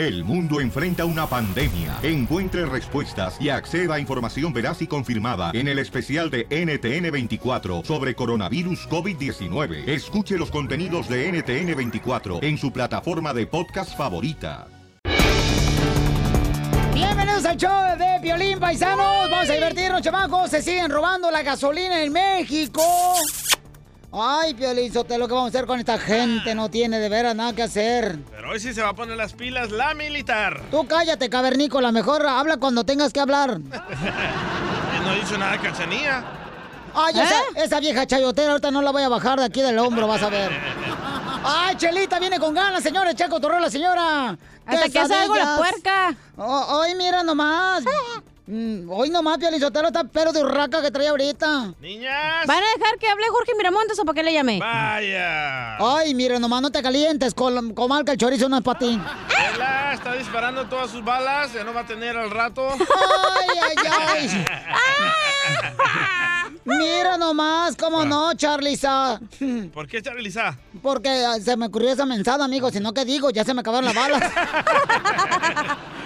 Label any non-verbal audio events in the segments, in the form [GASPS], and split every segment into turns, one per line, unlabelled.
El mundo enfrenta una pandemia. Encuentre respuestas y acceda a información veraz y confirmada en el especial de NTN24 sobre coronavirus COVID-19. Escuche los contenidos de NTN24 en su plataforma de podcast favorita.
Bienvenidos al show de Violín Paisanos. Vamos a divertirnos, chamacos. Se siguen robando la gasolina en México. Ay, Piolín Sotelo, ¿qué vamos a hacer con esta gente? No tiene de veras nada que hacer.
Pero hoy sí se va a poner las pilas la militar.
Tú cállate, cavernícola. Mejor habla cuando tengas que hablar. [LAUGHS]
no hizo nada cachanía.
Ay, esa, esa vieja chayotera ahorita no la voy a bajar de aquí del hombro, vas a ver. [LAUGHS] ¡Ay, Chelita viene con ganas, señores! ¡Checo torró la señora!
Hasta que hace algo la puerca.
Oh, hoy mira nomás. [LAUGHS] Mm, hoy nomás, Piolizotero está pero de urraca que trae ahorita.
¡Niñas!
¿Van a dejar que hable Jorge Miramontes o para qué le llamé?
¡Vaya!
Ay, mira nomás, no te calientes. Con, comalca el chorizo no es para ti.
Ella está disparando todas sus balas. Ya no va a tener al rato.
¡Ay, ay, ay! [LAUGHS] Mira nomás, cómo no, Charliza.
¿Por qué Charliza?
Porque ah, se me ocurrió esa mensada, amigo. Si no, ¿qué digo? Ya se me acabaron las balas. [LAUGHS]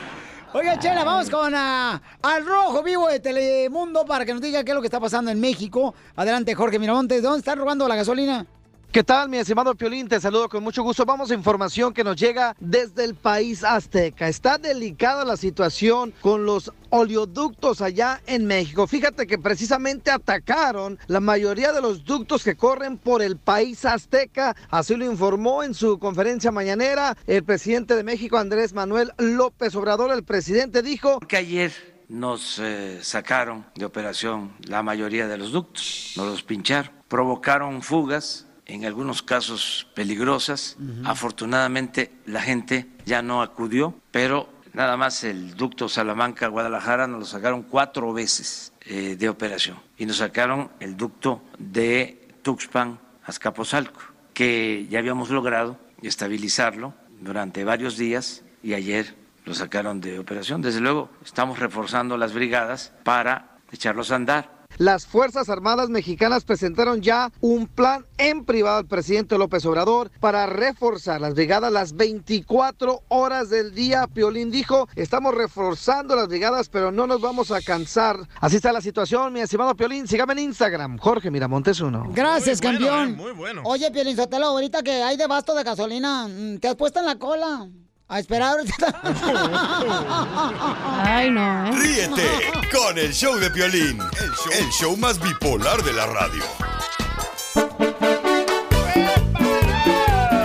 Oiga, Chela, vamos con ah, al rojo vivo de Telemundo para que nos diga qué es lo que está pasando en México. Adelante, Jorge Miramontes. ¿Dónde están robando la gasolina?
¿Qué tal, mi estimado Piolín? Te saludo con mucho gusto. Vamos a información que nos llega desde el país azteca. Está delicada la situación con los oleoductos allá en México. Fíjate que precisamente atacaron la mayoría de los ductos que corren por el país azteca. Así lo informó en su conferencia mañanera el presidente de México, Andrés Manuel López Obrador. El presidente dijo
que ayer nos eh, sacaron de operación la mayoría de los ductos, nos los pincharon, provocaron fugas en algunos casos peligrosas. Afortunadamente la gente ya no acudió, pero nada más el ducto Salamanca-Guadalajara nos lo sacaron cuatro veces eh, de operación y nos sacaron el ducto de Tuxpan-Azcapotzalco, que ya habíamos logrado estabilizarlo durante varios días y ayer lo sacaron de operación. Desde luego estamos reforzando las brigadas para echarlos a andar
las Fuerzas Armadas Mexicanas presentaron ya un plan en privado al presidente López Obrador para reforzar las brigadas las 24 horas del día. Piolín dijo, estamos reforzando las brigadas, pero no nos vamos a cansar. Así está la situación, mi estimado Piolín. Sígame en Instagram, Jorge Miramontes uno.
Gracias,
Muy bueno,
campeón.
eh, muy bueno.
Oye, Piolín Sotelo, ahorita que hay debasto de gasolina, mm, ¿te has puesto en la cola? A esperar ahorita. [LAUGHS]
Ay, no, ¿eh?
Ríete con el show de Piolín, el show, el show más bipolar de la radio.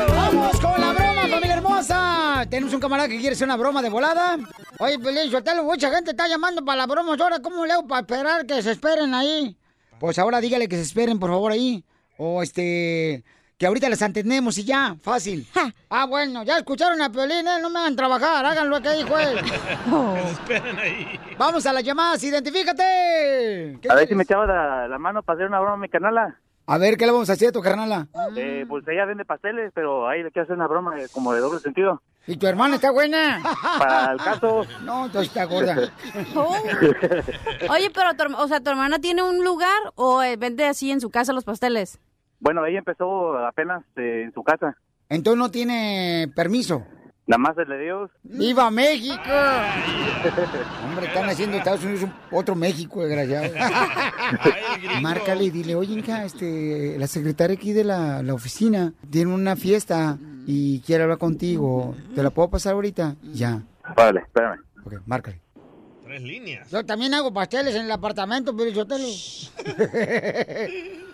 ¡Vamos con la broma, familia hermosa! Tenemos un camarada que quiere hacer una broma de volada. Oye, Pelín, Sotelo, mucha gente está llamando para la broma. Ahora, ¿cómo le hago para esperar que se esperen ahí? Pues ahora dígale que se esperen, por favor, ahí. O este... Que ahorita les entendemos y ya, fácil. Ah, bueno, ya escucharon a Piolín, ¿eh? No me hagan trabajar, hagan lo [LAUGHS] que dijo él.
Esperen ahí.
Vamos a las llamadas, identifícate. ¿Qué
A ver si me echaba la, la mano para hacer una broma a mi canala.
A ver, ¿qué le vamos a hacer a tu carnala?
Eh, pues ella vende pasteles, pero ahí le quiero hacer una broma de- como de doble sentido.
¿Y tu hermana está buena? [LAUGHS]
Para el caso,
No, entonces está gorda. [LAUGHS]
Oh. Oye, pero, tu, o sea, ¿tu hermana tiene un lugar o eh, vende así en su casa los pasteles?
Bueno, ella empezó apenas eh, en su casa.
Entonces no tiene permiso.
Nada más el de Dios.
¡Viva México! [LAUGHS] Hombre, están haciendo Estados Unidos un- otro México, desgraciado. [LAUGHS] Márcale y dile, oye, hija, este, la secretaria aquí de la, la oficina tiene una fiesta y quiere hablar contigo. ¿Te la puedo pasar ahorita? Ya.
Vale, espérame.
Ok, márcale.
Tres líneas.
Yo también hago pasteles en el apartamento, pero yo te lo... [LAUGHS]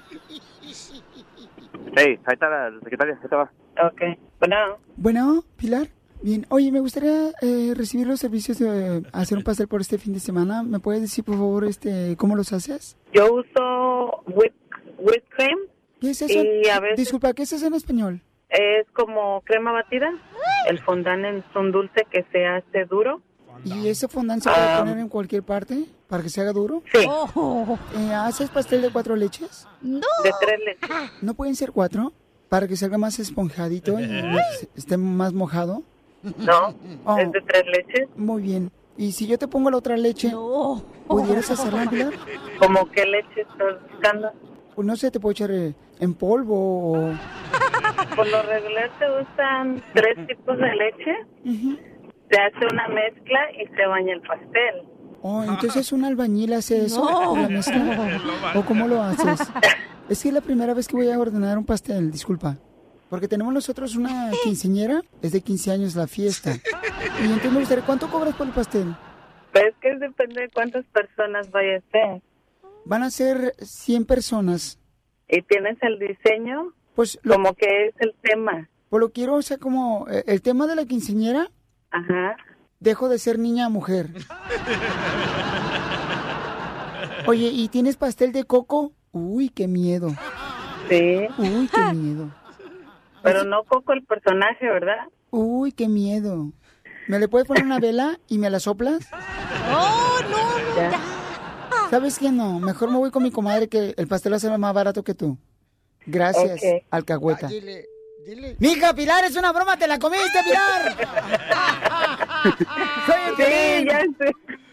Hey, ahí está la secretaria, ahí te va.
Ok. Bueno,
Bueno, Pilar. Bien. Oye, me gustaría eh, recibir los servicios de hacer un pastel por este fin de semana. ¿Me puedes decir, por favor, este, cómo los haces?
yo uso whip, whipped cream.
¿Qué es eso?
Y a veces-
Disculpa, ¿qué es eso en español?
Es como crema batida. El fondant es un dulce que se hace duro.
¿Y ese fondant se puede
Ah.
poner en cualquier parte para que se haga duro?
Sí,
Oh,
Eh, ¿Haces pastel de cuatro leches?
no.
de tres leches.
¿No pueden ser cuatro? Para que salga más esponjadito y más- esté más mojado.
No,
Oh.
es de tres leches.
Muy bien. ¿Y si yo te pongo la otra leche,
No.
pudieras hacerla, Pilar?
¿Cómo qué leche estás buscando?
Pues no sé, te puedo echar eh, en polvo o...
Por lo regular se usan tres tipos de leche.
Ujú.
Se Se hace una mezcla y se baña el pastel.
Oh, entonces un albañil hace eso
No.
la mezcla. [LAUGHS] ¿O cómo lo haces? Es que es la primera vez que voy a ordenar un pastel, disculpa. Porque tenemos nosotros una quinceñera, es de 15 años la fiesta. Y entonces me gustaría, ¿cuánto cobras por el pastel?
Pues que depende de cuántas personas vaya a ser.
Van a ser 100 personas.
¿Y tienes el diseño?
Pues
Como que es el tema.
Pues lo quiero, o sea, como eh, el tema de la quinceñera.
Ajá.
Dejo de ser niña a mujer. Oye, ¿y tienes pastel de coco? Uy, qué miedo.
Sí.
Uy, qué miedo.
Pero no Coco el personaje, ¿verdad?
Uy, qué miedo. ¿Me le puedes poner una vela y me la soplas? [LAUGHS]
¡Oh, no, no! ya.
¿Sabes qué? No, mejor me voy con mi comadre que el pastel va a ser más barato que tú. Gracias,
Ok.
alcahueta. Mija, Pilar, es una broma, te la comiste, Pilar. [LAUGHS] Soy el
Sí, ya sé.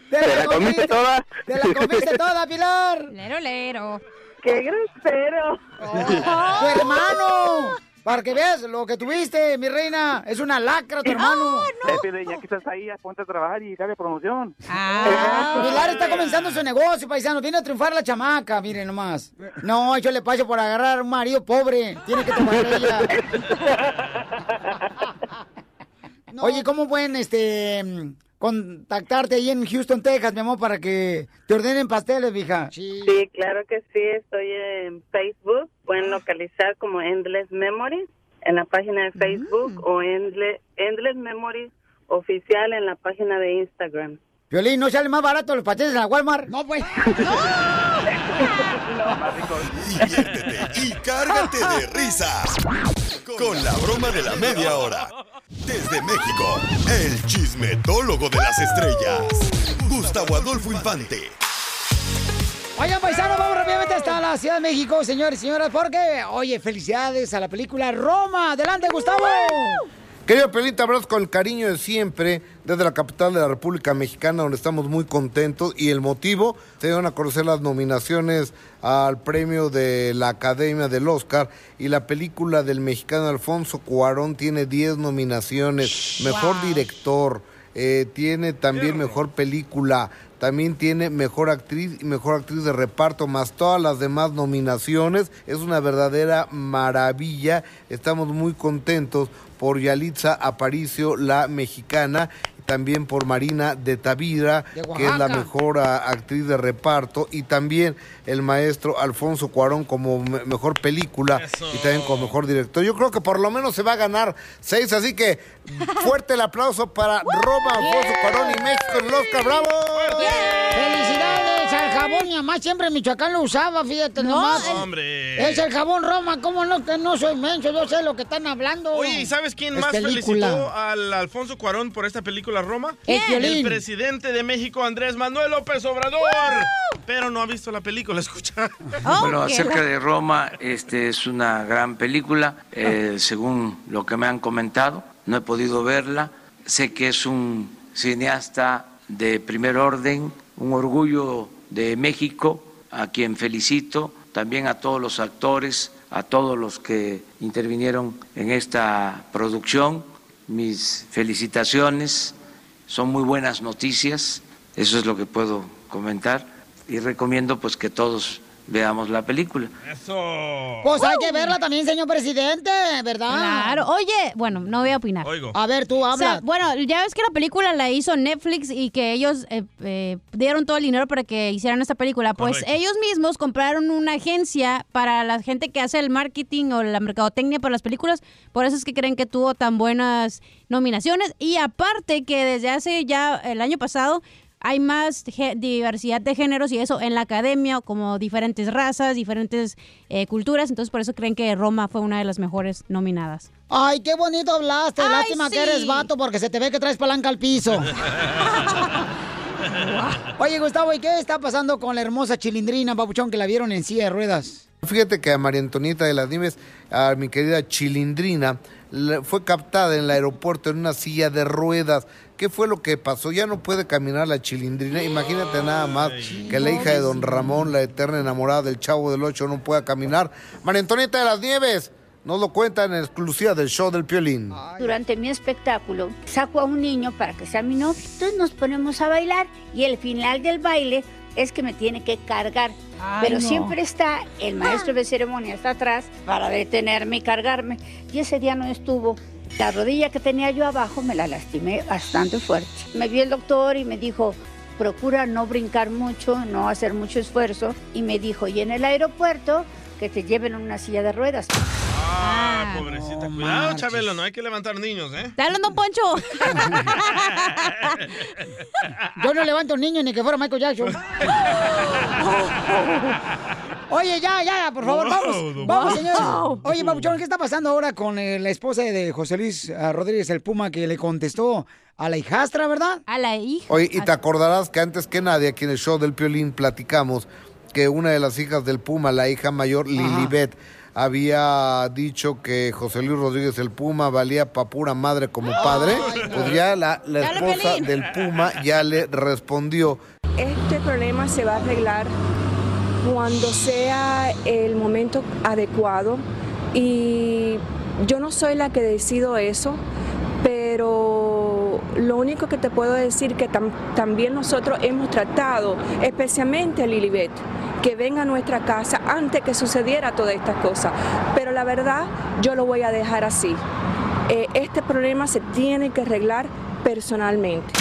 Te la comiste
toda.
Te la comiste toda, Pilar.
Lero, lero.
¡Qué grosero!
Tu hermano. Para que veas lo que tuviste, mi reina. Es una lacra tu hermano.
Eh, Piolín, ya que estás ahí, ponte a trabajar y dale promoción.
Ah.
Pilar está comenzando su negocio, paisano. Viene a triunfar la chamaca, miren nomás. No, yo le paso por agarrar un marido pobre. Tiene que tomar ella. [LAUGHS] Oye, ¿cómo pueden este contactarte ahí en Houston, Texas, mi amor, para que te ordenen pasteles, vieja?
Sí, claro que sí. Estoy en Facebook. Pueden localizar como Endless Memories en la página de Facebook o Endless, Endless Memories oficial en la página de Instagram.
Violín, ¿no sale más barato los pasteles en la Walmart? No, pues. [LAUGHS]
Diviértete y cárgate de risas con la broma de la media hora. Desde México, el chismetólogo de las estrellas, Gustavo Adolfo Infante.
Oigan, paisanos, vamos rápidamente hasta la Ciudad de México, señores y señoras, porque, oye, felicidades a la película Roma. Adelante, Gustavo.
Querido Pelín, te abrazo con el cariño de siempre desde la capital de la República Mexicana, donde estamos muy contentos. Y el motivo, se dieron a conocer las nominaciones al premio de la Academia del Oscar. Y la película del mexicano Alfonso Cuarón tiene 10 nominaciones. Mejor director, eh, tiene también mejor película. También tiene mejor actriz y mejor actriz de reparto, más todas las demás nominaciones. Es una verdadera maravilla. Estamos muy contentos por Yalitza Aparicio, la mexicana, también por Marina de Tavira,
De
que es la mejor ah, actriz de reparto, y también el maestro Alfonso Cuarón como me- mejor película y también como mejor director. Yo creo que por lo menos se va a ganar seis, así que fuerte el aplauso para Roma, Alfonso Cuarón y México en el Oscar. ¡Bravo!
¡Felicidades al jabón! Mi mamá siempre en Michoacán lo usaba, fíjate nomás.
Hombre.
Es el jabón Roma, ¿cómo no? Que no soy menso, yo sé lo que están hablando.
Oye, ¿y sabes quién
Es
más
película.
felicitó al Alfonso Cuarón por esta película Roma?
El.
El presidente de México, Andrés Manuel López Obrador. Pero no ha visto la película, escucha. [LAUGHS]
Bueno, acerca de Roma, este es una gran película, eh, según lo que me han comentado, no he podido verla. Sé que es un cineasta de primer orden, un orgullo de México, a quien felicito, también a todos los actores, a todos los que intervinieron en esta producción. Mis felicitaciones, son muy buenas noticias, eso es lo que puedo comentar y recomiendo pues que todos veamos la película.
Eso.
Pues hay que verla también, señor presidente, ¿verdad?
Claro. Oye, bueno, no voy a opinar.
Oigo.
A ver, tú
O sea,
habla.
bueno, ya ves que la película la hizo Netflix y que ellos eh, eh, dieron todo el dinero para que hicieran esta película. Pues
Correcto.
ellos mismos compraron una agencia para la gente que hace el marketing o la mercadotecnia para las películas. Por eso es que creen que tuvo tan buenas nominaciones. Y aparte que desde hace ya el año pasado hay más diversidad de géneros y eso en la academia, como diferentes razas, diferentes eh, culturas. Entonces por eso creen que Roma fue una de las mejores nominadas.
Ay, qué bonito hablaste.
Ay,
Lástima
sí.
que eres vato porque se te ve que traes palanca al piso. [LAUGHS] Oye, Gustavo, ¿y qué está pasando con la hermosa chilindrina, papuchón, que la vieron en silla de ruedas?
Fíjate que a María Antonieta de las Nieves, a mi querida Chilindrina, fue captada en el aeropuerto en una silla de ruedas. ¿Qué fue lo que pasó? Ya no puede caminar la Chilindrina. Imagínate nada más que la hija de don Ramón, la eterna enamorada del Chavo del Ocho, no pueda caminar. María Antonieta de las Nieves, Nos lo cuenta en exclusiva del show del Piolín.
Durante mi espectáculo saco a un niño para que sea mi novio. Entonces nos ponemos a bailar y el final del baile es que me tiene que cargar.
Ay,
Pero
no.
siempre está el maestro de ceremonia está atrás para detenerme y cargarme. Y ese día no estuvo. La rodilla que tenía yo abajo me la lastimé bastante fuerte. Me vio el doctor y me dijo, procura no brincar mucho, no hacer mucho esfuerzo. Y me dijo, y en el aeropuerto que te lleven en una silla de ruedas.
Ah, pobrecita. Cuidado, Chabelo, no hay que levantar niños, ¿eh?
¿Está hablando Poncho? [LAUGHS]
Yo no levanto un niño ni que fuera Michael Jackson. [LAUGHS] Oye, ya, ya, por favor, vamos.
Wow,
Vamos,
wow.
señores. Oye, Papuchón, ¿qué está pasando ahora con eh, la esposa de José Luis ah, Rodríguez, el Puma, que le contestó a la hijastra, verdad?
A la hija.
Oye, y te acordarás que antes que nadie aquí en el show del Piolín platicamos que una de las hijas del Puma, la hija mayor, Lilibet, había dicho que José Luis Rodríguez el Puma valía pa' pura madre como padre. Pues ya la, la esposa del Puma ya le respondió.
Este problema se va a arreglar cuando sea el momento adecuado y yo no soy la que decido eso, pero lo único que te puedo decir que tam- también nosotros hemos tratado, especialmente a Lilibet, que venga a nuestra casa antes que sucediera todas estas cosas, pero la verdad yo lo voy a dejar así. Eh, este problema se tiene que arreglar personalmente.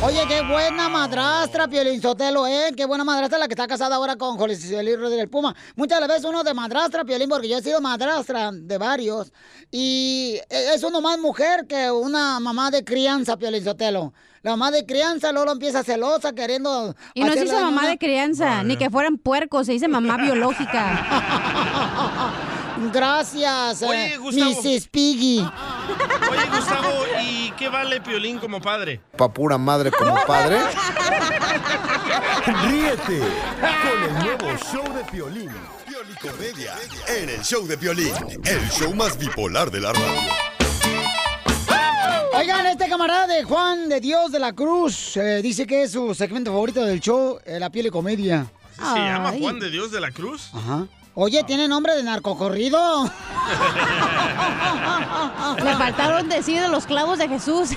Oye, qué buena madrastra, Piolín Sotelo, ¿eh? Qué buena madrastra la que está casada ahora con José Luis Rodríguez Puma. Muchas veces uno de madrastra, Piolín, porque yo he sido madrastra de varios. Y es uno más mujer que una mamá de crianza, Piolín Sotelo. La mamá de crianza luego empieza celosa, queriendo...
Y no se dice mamá de crianza, ni que fueran puercos, se dice mamá biológica. [LAUGHS]
Gracias,
Oye,
eh,
Gustavo.
Mrs. Piggy.
Oye, Gustavo, ¿y qué vale Piolín como padre?
Pa' pura madre como padre. [LAUGHS]
Ríete con el nuevo show de Piolín. Piolicomedia en el show de Piolín, el show más bipolar de la radio.
Oigan, este camarada de Juan de Dios de la Cruz eh, dice que es su segmento favorito del show, eh, La Piel y Comedia.
¿Así ¿Se llama Juan de Dios de la Cruz?
Ajá. Oye, ¿tiene nombre de narcocorrido? [LAUGHS]
Le faltaron decir de los clavos de Jesús. [LAUGHS]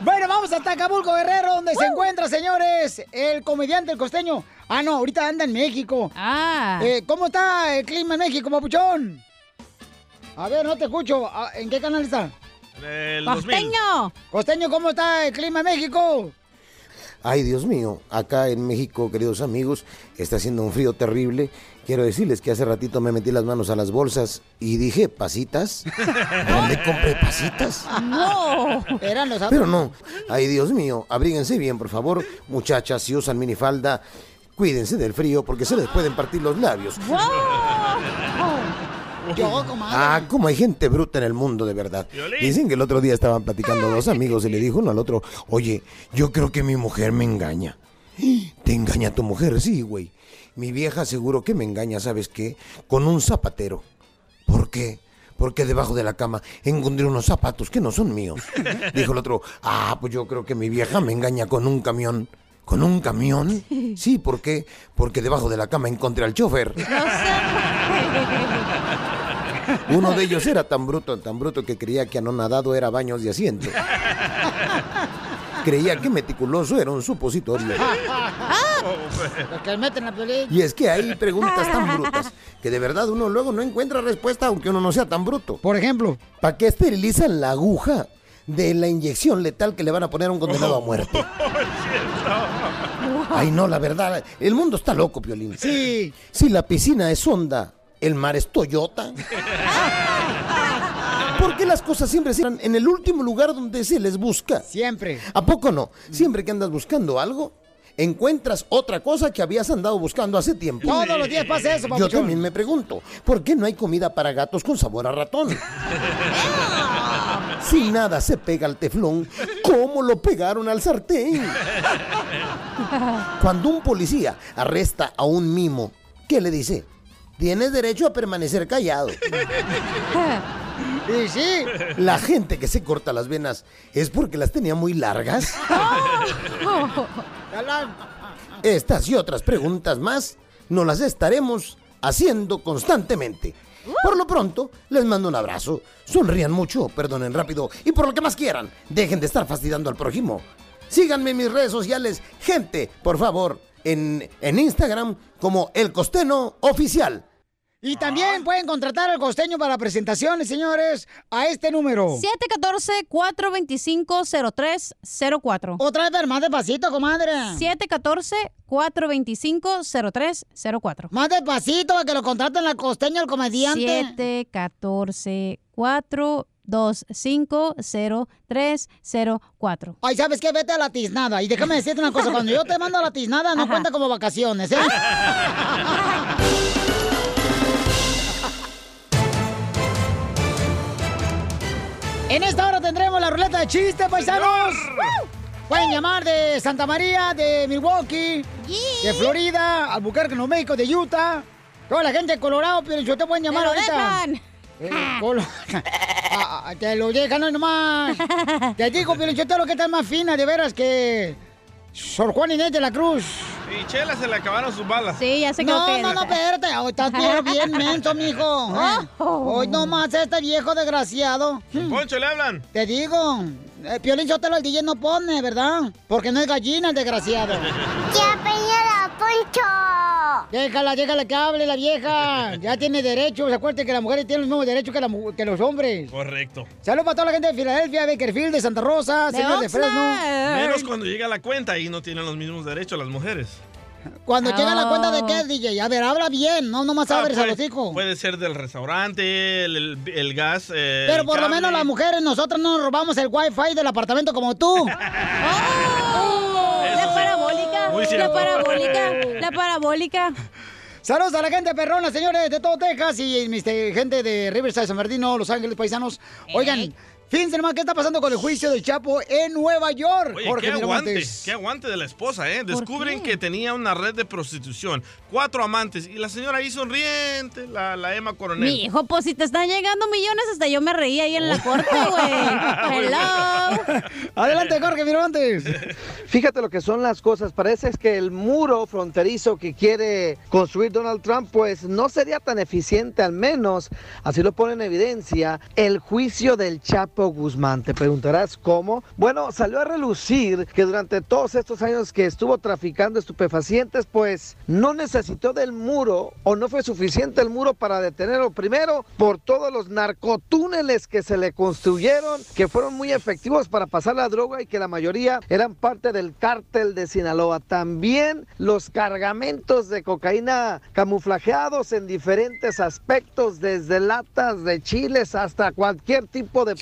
Bueno, vamos hasta Acapulco, Guerrero, donde se encuentra, señores, el comediante, el costeño. Ah, no, ahorita anda en México.
Ah.
Eh, ¿Cómo está el clima en México, papuchón? A ver, no te escucho. Ah, ¿En qué canal está?
El
¡Costeño! Costeño, ¿cómo está el clima en México?
Ay, Dios mío, acá en México, queridos amigos, está haciendo un frío terrible. Quiero decirles que hace ratito me metí las manos a las bolsas y dije, ¿pasitas? [LAUGHS] ¿Dónde compré pasitas?
No. Eran los
Pero no, ay, Dios mío, abríguense bien, por favor. Muchachas, si usan minifalda, cuídense del frío porque se les pueden partir los labios.
Yo, comadre.
Ah, como hay gente bruta en el mundo, de verdad. Dicen que el otro día estaban platicando dos amigos y le dijo uno al otro, oye, yo creo que mi mujer me engaña. ¿Te engaña tu mujer? Sí, güey. Mi vieja seguro que me engaña, ¿sabes qué? Con un zapatero. ¿Por qué? Porque debajo de la cama encontré unos zapatos que no son míos. [LAUGHS] Dijo el otro, ah, pues yo creo que mi vieja me engaña con un camión. ¿Con un camión? Sí, ¿por qué? Porque debajo de la cama encontré al chofer. Uno de ellos era tan bruto, tan bruto que creía que anonadado era baños de asiento. Creía que meticuloso era un supositorio.
Pelea.
Y es que hay preguntas tan brutas que de verdad uno luego no encuentra respuesta aunque uno no sea tan bruto.
Por ejemplo,
¿para qué esterilizan la aguja de la inyección letal que le van a poner a un condenado a muerte? [LAUGHS] Ay, no, la verdad, el mundo está loco, Piolín.
Sí.
Si la piscina es Honda, el mar es Toyota. ¿Por qué las cosas siempre están en el último lugar donde se les busca?
Siempre.
¿A poco no? Siempre que andas buscando algo, encuentras otra cosa que habías andado buscando hace tiempo.
Todos los días pasa eso,
Yo
papuchón.
también me pregunto, ¿por qué no hay comida para gatos con sabor a ratón? [LAUGHS] si nada se pega al teflón, ¿cómo lo pegaron al sartén? [LAUGHS] Cuando un policía arresta a un mimo, ¿qué le dice? Tienes derecho a permanecer callado. [LAUGHS]
Y sí.
La gente que se corta las venas es porque las tenía muy largas. [LAUGHS] Estas y otras preguntas más nos las estaremos haciendo constantemente Por lo pronto, les mando un abrazo. Sonrían mucho, perdonen rápido y por lo que más quieran, dejen de estar fastidiando al prójimo. Síganme en mis redes sociales, gente, por favor, en, en Instagram como El Costeno Oficial.
Y también pueden contratar al costeño para presentaciones, señores, a este número.
714-425-0304.
Otra vez, más despacito, comadre.
714-425-0304.
Más despacito, para que lo contraten al costeño, al comediante.
714-425-0304.
Ay, ¿sabes qué? Vete a la tiznada. Y déjame decirte una cosa. Cuando yo te mando a la tiznada, no
Ajá.
cuenta como vacaciones, ¿eh? [LAUGHS] En esta hora tendremos la ruleta de chistes, paisanos. Pueden llamar de Santa María, de Milwaukee, de Florida, Albuquerque, Nuevo México, de Utah. Toda la gente de Colorado, pero yo te pueden llamar ahorita.
dejan.
Eh, Colo- Ah, ah, te lo dejan hoy nomás. [LAUGHS] Te digo, pero yo te lo que está más fina, de veras, que Sor Juan Inés de la Cruz.
Y Chela se le acabaron sus balas.
Sí, ya sé
No, no, no, espérate. Hoy estás bien, [LAUGHS] bien menso, mijo. ¿eh? Hoy nomás este viejo desgraciado.
Poncho, le hablan.
Te digo, eh, Piolín Sotelo el DJ no pone, ¿verdad? Porque no es gallina el desgraciado. [LAUGHS]
¡Ya peñada, Poncho!
Déjala, déjala que hable la vieja. [LAUGHS] Ya tiene derechos. Acuérdate que las mujeres tienen los mismos derechos que, la mu- que los hombres.
Correcto.
Saludos para toda la gente de Filadelfia, Bakerfield, de Santa Rosa, señor de Fresno.
Menos cuando llega la cuenta y no tienen los mismos derechos las mujeres.
Cuando llega la cuenta de
Oh.
qué, DJ. A ver, habla bien, no nomás
Ah,
abres a los hijos.
puede ser del restaurante, el, el- el gas. eh,
Pero
el
por lo
cable.
menos las mujeres, nosotros no nos robamos el wifi del apartamento como tú. Muy [LAUGHS]
La parabólica. [LAUGHS] La parabólica.
Saludos a la gente perrona, señores de todo Texas y eh, gente de Riverside, San Bernardino, Los Ángeles, paisanos. Oigan, fíjense nomás qué está pasando con el juicio del Chapo en Nueva York.
Oye,
Jorge
qué aguante,
Miramontes.
qué aguante de la esposa, ¿eh? Descubren que tenía una red de prostitución, cuatro amantes, y la señora ahí sonriente, la, la Emma Coronel.
Mi hijo, pues si te están llegando millones, hasta yo me reí ahí en la corte, güey. [LAUGHS] Hello.
Adelante, Jorge Miramontes. [LAUGHS]
Fíjate lo que son las cosas. Parece que el muro fronterizo que quiere construir Donald Trump, pues no sería tan eficiente, al menos, así lo pone en evidencia, el juicio del Chapo Guzmán. Te preguntarás cómo. Bueno, salió a relucir que durante todos estos años que estuvo traficando estupefacientes, pues no necesitó del muro o no fue suficiente el muro para detenerlo. Primero, por todos los narcotúneles que se le construyeron, que fueron muy efectivos para pasar la droga y que la mayoría eran parte del cártel de Sinaloa. También los cargamentos de cocaína camuflajeados en diferentes aspectos, desde latas de chiles hasta cualquier tipo de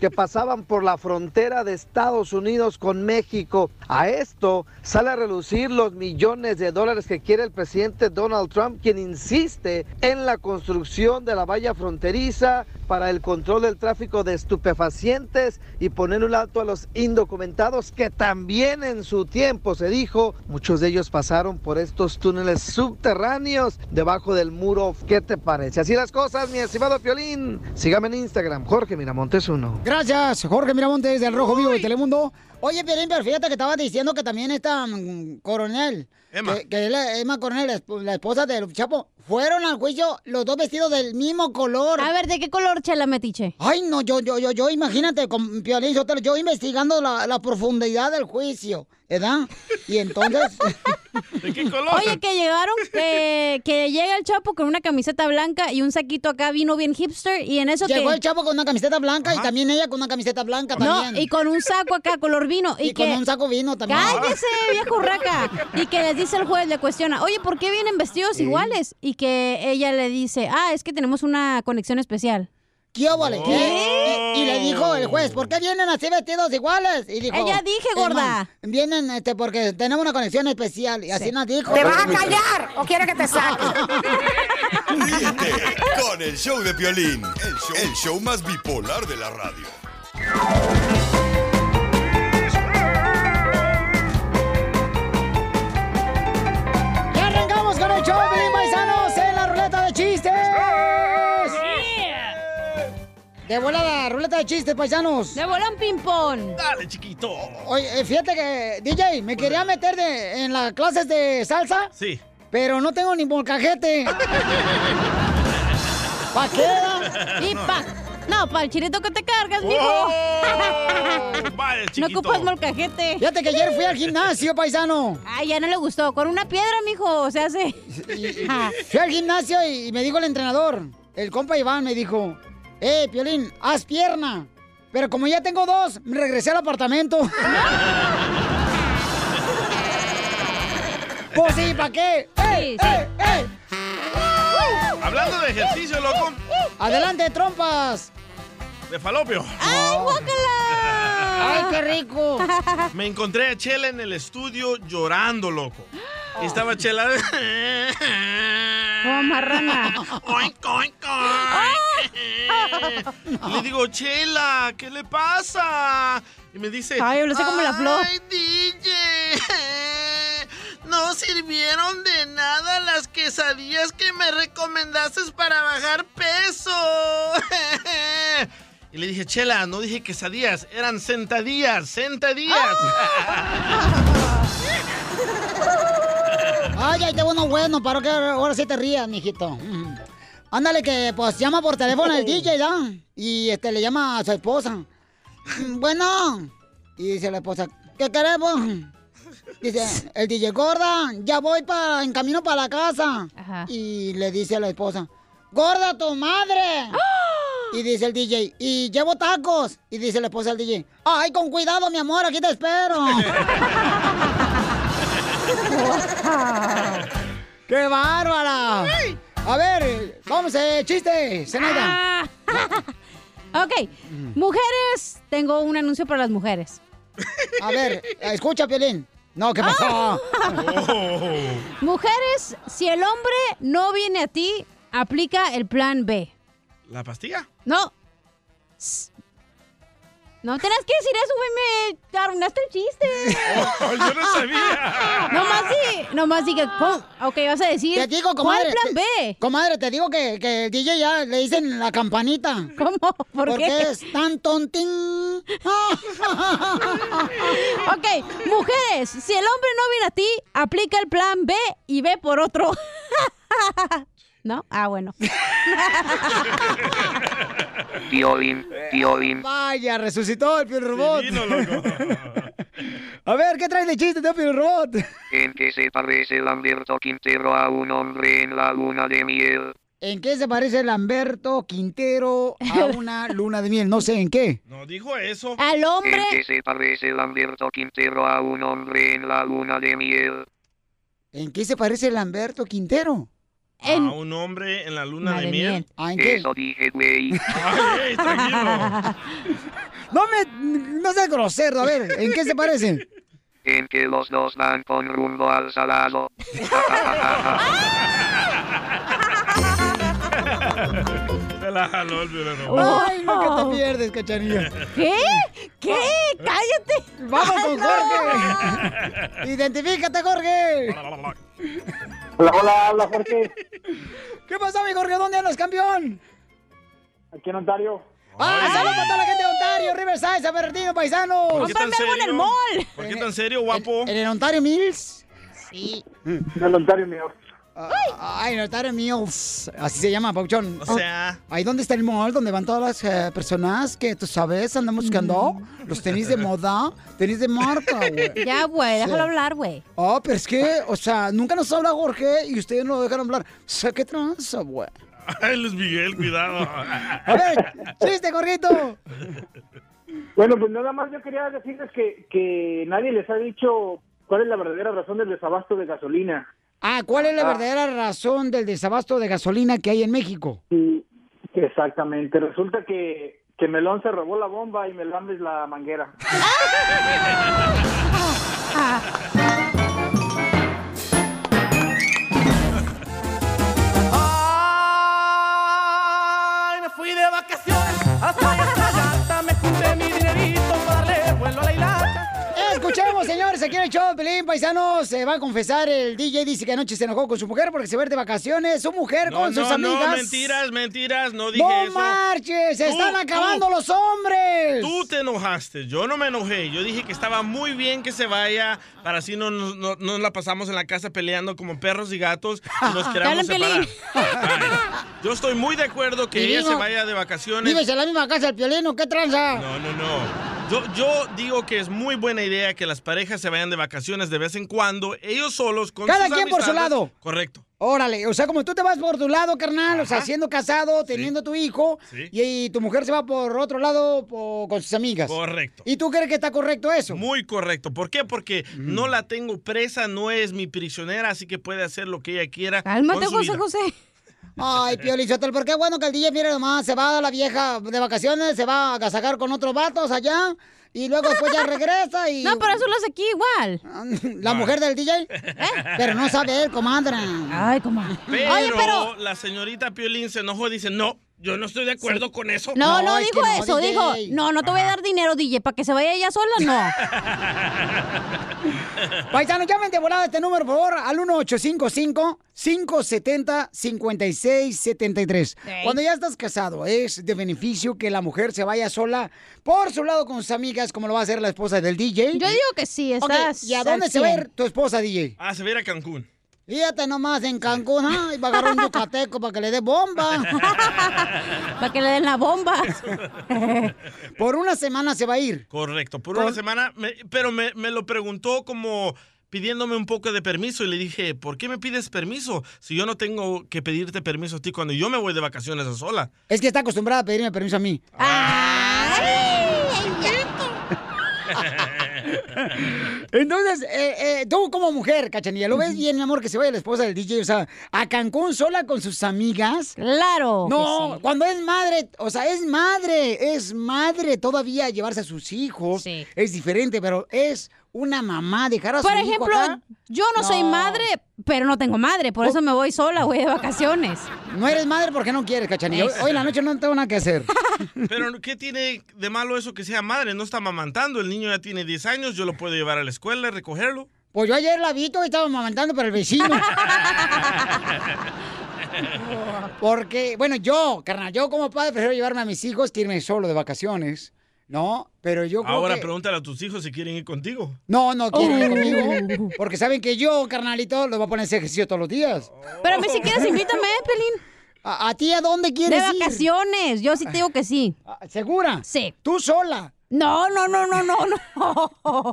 que pasaban por la frontera de Estados Unidos con México. A esto sale a relucir los millones de dólares que quiere el presidente Donald Trump, quien insiste en la construcción de la valla fronteriza para el control del tráfico de estupefacientes y poner un alto a los indocumentados que también en su tiempo se dijo, muchos de ellos pasaron por estos túneles subterráneos debajo del muro. ¿Qué te parece? Así las cosas, mi estimado Piolín. Sígame en Instagram, Jorge Miramontes 1.
Gracias, Jorge Miramontes del Rojo Vivo de Telemundo. Oye, Piolín, pero fíjate que estaba diciendo que también esta mm, coronel,
Emma.
que, que es la- Emma Coronel, la esposa del Chapo, fueron al juicio los dos vestidos del mismo color.
A ver, ¿de qué color chela metiche?
Ay, no, yo, yo, yo, yo, imagínate, con Piolín Sotelo, yo investigando la, la profundidad del juicio, ¿verdad? Y entonces... [LAUGHS]
¿De qué color?
Oye, que llegaron, que, que llega el Chapo con una camiseta blanca y un saquito acá, vino bien hipster, y en eso
Llegó
que...
el Chapo con una camiseta blanca y también ella con una camiseta blanca también.
No, y con un saco acá, color vino. [LAUGHS] Y,
Y con un saco vino también.
¡Cállese, viejo raca! Y que les dice el juez, le cuestiona, oye, ¿por qué vienen vestidos iguales? Y que ella le dice, ah, es que tenemos una conexión especial.
¿Qué óvole? ¿Qué? Y, y le dijo el juez, ¿por qué vienen así vestidos iguales? Y dijo,
Ella dije,
"Es
gorda".
Vienen este, porque tenemos una conexión especial. Y así nos dijo.
¿Te vas a callar o quieres que te saque? [LAUGHS]
Con el show de Piolín, el show, el show más bipolar de la radio.
¡Ya arrancamos con el show, Pelín De volada, ruleta de chistes, paisanos.
De volan ping-pong.
Dale, chiquito.
Oye, eh, fíjate que, DJ, me quería meter de- en las clases de salsa,
Sí.
pero no tengo ni molcajete. [LAUGHS] ¿Pa qué?
Y pa. No, para el chilito que te cargas, mijo.
Oh, [LAUGHS] vaya,
no ocupas molcajete.
Fíjate que ayer fui al gimnasio, paisano.
Ay, ya no le gustó. Con una piedra, mijo, se hace.
Fui al gimnasio y me dijo el entrenador, el compa Iván, me dijo, eh, Piolín, haz pierna. Pero como ya tengo dos, me regresé al apartamento. [LAUGHS] pues sí, ¿para qué? ¡Ey, ey, ey!
Hablando de ejercicio, loco.
¡Adelante, trompas!
De falopio.
¡Ay, guácala!
¡Ay, qué rico! [LAUGHS]
Me encontré a Chela en el estudio llorando, loco. Y estaba Chela.
Oh, marrana. [LAUGHS]
Oink, oink, oink. [LAUGHS] Y le digo, Chela, ¿qué le pasa? Y me dice,
Ay, hablaste como la flor.
Ay, DJ, no sirvieron de nada las quesadillas que me recomendaste para bajar peso. Y le dije, Chela, no dije quesadillas, eran sentadillas, sentadillas. [LAUGHS]
Ay, ay, qué bueno, bueno, para que ahora sí te rías, mijito. Ándale, que pues llama por teléfono el DJ, ¿da? Y este le llama a su esposa. Mm, Bueno. Y dice la esposa, ¿qué queremos? Dice, el DJ gorda, ya voy para, en camino para la casa. Y le dice a la esposa, gorda tu madre. Y dice el DJ, y llevo tacos. Y dice la esposa al DJ, ay, con cuidado, mi amor, aquí te espero. [LAUGHS] ¡Qué bárbara! A ver, vamos, eh, chiste, Zenaida. [LAUGHS]
ok, mujeres, tengo un anuncio para las mujeres.
A ver, escucha, Piolín. No, ¿qué pasó? [LAUGHS]
Mujeres, si el hombre no viene a ti, aplica el plan B.
¿La pastilla?
No. No tenés que decir eso, güey, me arruinaste el chiste.
Oh, [LAUGHS] yo no sabía. [LAUGHS]
Nomás di, nomás di que, ok, vas a decir,
Te digo,
¿cuál
comadre.
plan
te-
B?
Comadre, te digo que, que el DJ ya le dicen la campanita.
¿Cómo? ¿Por
Porque
qué?
es tan tontín. [LAUGHS]
ok, mujeres, si el hombre no viene a ti, aplica el plan B y ve por otro. ¿No? Ah, bueno. [LAUGHS]
Piolín, Piolín.
Vaya, resucitó el Piolín Robot.
Divino, loco. [LAUGHS]
A ver, ¿qué traes de chiste, tío Piolín Robot?
¿En [LAUGHS] qué se parece Lamberto Quintero a un hombre en la luna de miel?
¿En qué se parece Lamberto Quintero a una luna de miel? No sé en qué.
No dijo eso.
Al
¿En qué se parece Lamberto Quintero a un hombre en la luna de miel?
¿En qué se parece Lamberto Quintero?
A un hombre en la luna de miel.
Eso dije, güey.
Ay, ey, tranquilo. [LAUGHS]
No me... No seas grosero. A ver, ¿en qué se parecen?
En que los dos van con rumbo al salado.
Se la jaló el Piolín Robot.
Ay, no, que te pierdes, cachanilla.
¿Qué? ¿Qué? ¡Cállate!
Vamos con Jorge. [LAUGHS] Identifícate, Jorge.
Hola, hola, habla Jorge. [LAUGHS]
¿Qué pasó, mi Jorge? ¿Dónde andas, campeón?
Aquí en Ontario.
¡Ah, saludos para toda la gente de Ontario, Riverside, San Bernardino, paisano!
¿Por qué tan serio? ¿Por qué tan serio, guapo?
¿En el Ontario Mills? Sí.
En el Ontario mío.
Ay, Ontario Mills. Así se llama, Pauchón.
O sea-
Ahí donde está el mall, donde van todas las eh, personas que, tú sabes, andamos buscando los tenis de moda, tenis de marca, güey.
Ya, güey, déjalo
Sí.
hablar, güey.
Oh, pero es que, o sea, nunca nos habla Jorge y ustedes no lo dejan hablar. O sea, qué tranza, güey.
Ay, Luis Miguel, cuidado. [LAUGHS]
A ver, chiste, Jorgito.
Bueno, pues nada más yo quería decirles que, que nadie les ha dicho cuál es la verdadera razón del desabasto de gasolina.
Ah, ¿cuál es la
Ah.
verdadera razón del desabasto de gasolina que hay en México?
Sí, exactamente. Resulta que, que Melón se robó la bomba y Melambes la manguera. [LAUGHS]
show, Pelín, paisano, se va a confesar, el DJ dice que anoche se enojó con su mujer porque se va de vacaciones, su mujer
No,
con sus
no,
amigas.
no, mentiras, mentiras, no dije
¡No
eso.
marches! ¡Se están acabando
tú.
los hombres!
Tú te enojaste, yo no me enojé. Yo dije que estaba muy bien que se vaya para así no nos no, no la pasamos en la casa peleando como perros y gatos y nos [LAUGHS] queramos separar. [LAUGHS] Ay, yo estoy muy de acuerdo que
Y
ella
digo,
se vaya de vacaciones.
¿Vives en la misma casa del piolino? ¿Qué tranza?
No, no, no. Yo, yo digo que es muy buena idea que las parejas se vayan de vacaciones de vez en cuando, ellos solos, con
Cada
sus
quien por su lado.
Correcto.
Órale, o sea, como tú te vas por tu lado, carnal, o sea, siendo casado, teniendo tu hijo,
Sí.
y, y tu mujer se va por otro lado po- con sus amigas.
Correcto.
¿Y tú crees que está correcto eso?
Muy correcto. ¿Por qué? Porque no la tengo presa, no es mi prisionera, así que puede hacer lo que ella quiera.
Cálmate,
con su
José
vida.
José. Ay, [LAUGHS] Piolizotel, ¿por qué bueno que el DJ, mire nomás, se va a la vieja de vacaciones, se va a agasajar con otros vatos allá, y luego después ya regresa y... [LAUGHS]
No, pero eso lo hace aquí igual. [LAUGHS]
¿La mujer del DJ? Pero no sabe él, comadre.
Ay, comadre.
Pero,
Oye, pero...
la señorita Piolín se enojó y dice, no, yo no estoy de acuerdo con eso.
No, no,
es
dijo
no,
eso,
DJ.
dijo, no, no te voy a dar dinero, DJ, para que se vaya ella sola, no. [LAUGHS]
Paisano, llamen de volada este número, por favor, al 1855-570-5673.
Ey.
Cuando ya estás casado, es de beneficio que la mujer se vaya sola por su lado con sus amigas, como lo va a hacer la esposa del DJ.
Yo digo que sí, estás
¿Y a dónde se va a
100.
ir tu esposa, DJ?
Ah, se va a ir a Cancún.
Fíjate nomás en Cancún, ay, va a agarrar un yucateco para que le dé bomba. [LAUGHS]
para que le den la bomba. [LAUGHS]
Por una semana se va a ir.
Correcto, por una semana, me- pero me, me lo preguntó como pidiéndome un poco de permiso y le dije, ¿por qué me pides permiso si yo no tengo que pedirte permiso a ti cuando yo me voy de vacaciones a sola?
Es que está acostumbrada a pedirme permiso a mí. Entonces, eh, eh, tú como mujer, cachanilla, ¿lo ves bien, mi amor, que se vaya la esposa del DJ, o sea, a Cancún sola con sus amigas?
Claro.
No,
sí.
cuando es madre, o sea, es madre, es madre todavía llevarse a sus hijos. Es diferente, pero es una mamá dejar a su
Por
hijo
ejemplo,
acá.
yo no, soy
No.
madre, pero no tengo madre, por eso me voy sola, güey, de vacaciones.
No eres madre porque no quieres, cachanilla. Hoy, en la noche no tengo nada que hacer. [LAUGHS]
Pero ¿qué tiene de malo eso que sea madre? No está mamantando, el niño ya tiene 10 años, yo lo puedo llevar a la escuela, recogerlo.
Pues yo ayer la vi, todavía estaba mamantando para el vecino. [LAUGHS] Porque, bueno, yo, carnal, yo como padre prefiero llevarme a mis hijos que irme solo de vacaciones, ¿no? Pero yo creo
Ahora
que...
pregúntale a tus hijos si quieren ir contigo.
No, no quieren ir
Oh.
conmigo, porque saben que yo, carnalito, los voy a poner hacer ejercicio todos los días.
Pero a mí si quieres invítame, eh, Pelín.
¿A, a ti a dónde
De
quieres ir?
vacaciones, yo sí te digo que sí.
¿Segura?
Sí.
¿Tú sola?
No, no, no, no, no, no.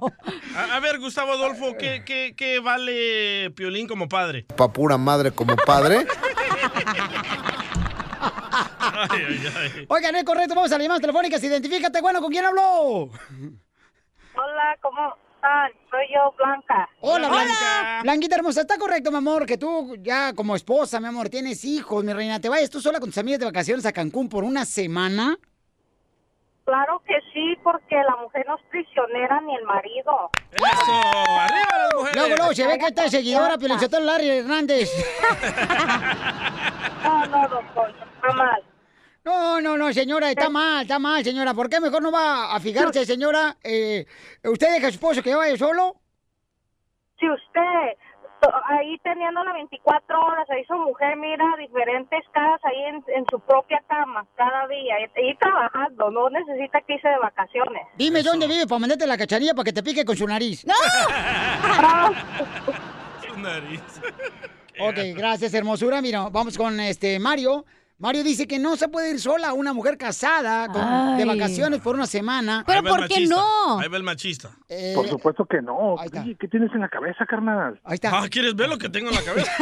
A, a ver, Gustavo Adolfo, ¿qué, qué, qué vale Piolín como padre?
Pa' pura madre como padre. [LAUGHS]
Ay, ay, ay.
Oigan, es correcto, vamos a las llamadas telefónicas. Identifícate, bueno, ¿con quién habló?
Hola, ¿cómo están? Soy yo, Blanca.
Hola, Blanca. Blanquita hermosa, está correcto, mi amor, que tú ya como esposa, mi amor, tienes hijos, mi reina, te vayas tú sola con tus amigas de vacaciones a Cancún por una semana.
Claro que sí, porque la mujer no es prisionera ni el marido.
¡Eso! ¡Arriba las mujeres!
Luego, luego, se ve que esta seguidora, Piolinchotelo Larry Hernández. [LAUGHS]
No, no, doctor, está mal.
No, no, no, señora, está mal, está mal, señora. ¿Por qué mejor no va a fijarse, señora? Eh, ¿Usted deja a su esposo que vaya solo?
Si usted, to- ahí teniéndola 24 horas, ahí su mujer mira diferentes caras ahí en, en su propia cama, cada día, y, y trabajando, no necesita que irse de vacaciones.
Dime dónde vive para mandarte la cachanilla para que te pique con su nariz. ¡No! [LAUGHS]
Su nariz.
ok, gracias, hermosura. Mira, vamos con este Mario. Mario dice que no se puede ir sola una mujer casada con- de vacaciones por una semana.
Ahí va el machista, Ahí va el machista.
Eh,
Por supuesto que no. Oye, ¿Qué tienes en la cabeza, carnal?
Ahí está.
Ah, ¿quieres ver lo que tengo en la cabeza? [LAUGHS]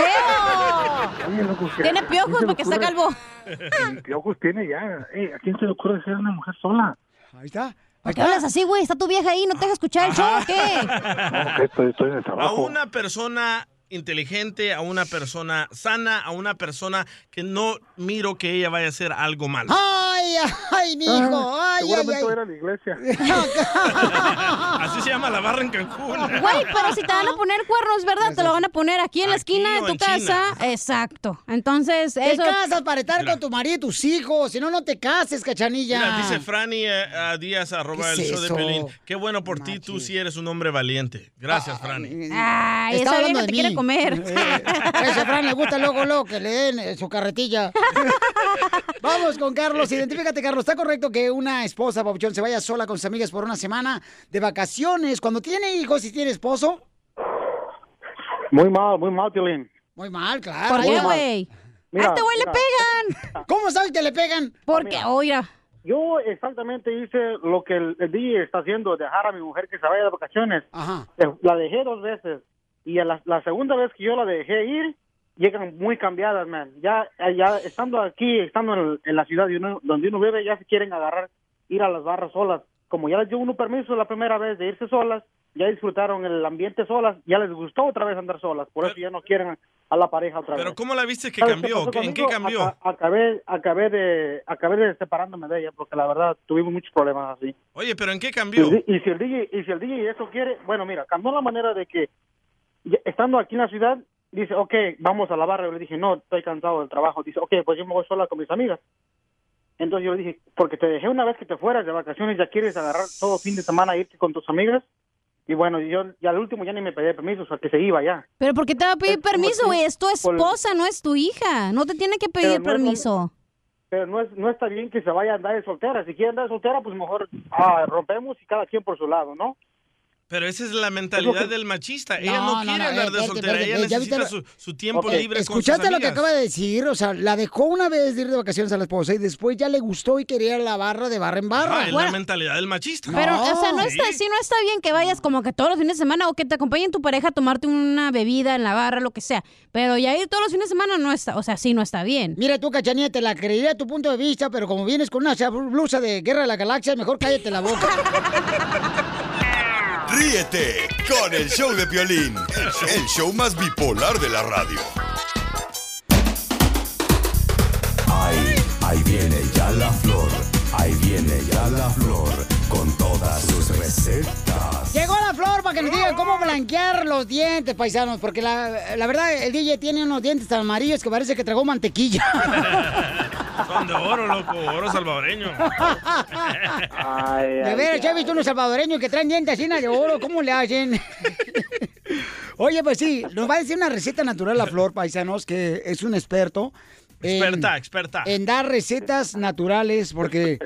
¿qué-
Tiene
a
piojos porque está calvo. [LAUGHS]
Piojos tiene ya. Eh, ¿A quién se le ocurre ser una mujer sola?
Ahí está.
¿Por qué hablas así, güey? Está tu vieja ahí, no te deja escuchar el show, ¿o qué? [LAUGHS]
No, que estoy, estoy en el
A
trabajo.
una persona inteligente, a una persona sana, a una persona que no miro que ella vaya a hacer algo malo.
Ay, ay, mi hijo.
Ah,
Ay, ay,
seguramente
ay.
va a ir a la iglesia. [LAUGHS]
Así se llama la barra en Cancún.
Güey, pero si te van a [LAUGHS] poner cuernos, ¿verdad? Te lo van a poner aquí en la esquina
o
de tu casa. Exacto. Entonces,
Te
eso.
casas para estar con tu marido y tus hijos. Si no, no te cases, cachanilla.
Mira, dice Franny eh, a Díaz, arroba
¿Qué
el
es
show de? Pelín. Qué bueno por ti, tú sí eres un hombre valiente. Gracias, Franny.
Ay,
Está hablando de
te
mí.
Comer.
Eh, ese Fran le gusta luego, luego que le den eh, su carretilla. [LAUGHS] Vamos con Carlos. Identifícate, Carlos. ¿Está correcto que una esposa, Pabuchón, se vaya sola con sus amigas por una semana de vacaciones cuando tiene hijos y tiene esposo?
Muy mal, muy mal, Piolín.
Muy mal, claro.
¿Por qué, güey? A este güey le pegan.
¿Cómo sabes que le pegan?
Porque, oiga.
Yo exactamente hice lo que el, el DJ está haciendo, dejar a mi mujer que se vaya de vacaciones.
Ajá.
Eh, La dejé dos veces y a la, la segunda vez que yo la dejé ir, llegan muy cambiadas, man. Ya, ya estando aquí, estando en, en la ciudad de uno- donde uno vive, ya se quieren agarrar, ir a las barras solas. Como ya les dio uno permiso la primera vez de irse solas, ya disfrutaron el ambiente solas, ya les gustó otra vez andar solas, por eso ya no quieren a la pareja otra
Pero
vez.
¿cómo la viste que
¿Sabes
cambió? ¿Qué- ¿En qué cambió?
Aca- acabé, acabé de, acabé de separándome de ella porque la verdad tuvimos muchos problemas así.
Oye, pero ¿en qué
Y,
cambió?
di- y si el DJ, y si el DJ eso quiere, bueno, mira, cambió la manera de que estando aquí en la ciudad dice, ok, vamos a la barra. Yo le dije, no, estoy cansado del trabajo. Dice, ok, pues yo me voy sola con mis amigas. Entonces yo le dije, porque te dejé una vez que te fueras de vacaciones, ya quieres agarrar todo fin de semana e irte con tus amigas. Y bueno, yo ya al último ya ni me pedí permiso, o sea, que se iba ya.
Pero ¿por qué te va a pedir permiso, güey? Es tu esposa, no es tu hija. No te tiene que pedir
Pero no es lo-
permiso.
Pero no, es, no está bien que se vaya a andar de soltera. Si quiere andar de soltera, pues mejor ah, rompemos y cada quien por su lado, ¿no?
Pero esa es la mentalidad del machista. Ella no, quiere
no,
andar de soltera. Ella
¿ya viste
necesita su, su tiempo libre con sus
¿Escuchaste lo que acaba de decir? O sea, la dejó una vez de ir de vacaciones a la esposa y después ya le gustó y quería a la barra de barra en barra.
Ah, es la mentalidad del machista.
Pero, o sea, no
Sí.
está, sí no está bien que vayas como que todos los fines de semana o que te acompañen tu pareja a tomarte una bebida en la barra, lo que sea. Pero ya ir todos los fines de semana no está, o sea, sí no está bien.
Mira tú, Cachanilla, te la creería tu punto de vista, pero como vienes con una blusa de Guerra de la Galaxia, mejor cállate la boca. [LAUGHS]
Ríete con el show de Piolín, el show más bipolar de la radio.
Ahí, ahí viene ya la flor, ahí viene ya la flor, con todas sus recetas.
Llegó la flor para que nos diga cómo blanquear los dientes, paisanos, porque la, la verdad, el DJ tiene unos dientes tan amarillos que parece que tragó mantequilla. [LAUGHS]
Son de oro, loco. Oro salvadoreño.
De veras, ya he visto unos salvadoreños que traen dientes así de oro, ¿cómo le hacen? [LAUGHS] Oye, pues sí, nos va a decir una receta natural la Flor, paisanos, que es un experto. en-
Experta, experta.
En dar recetas naturales, porque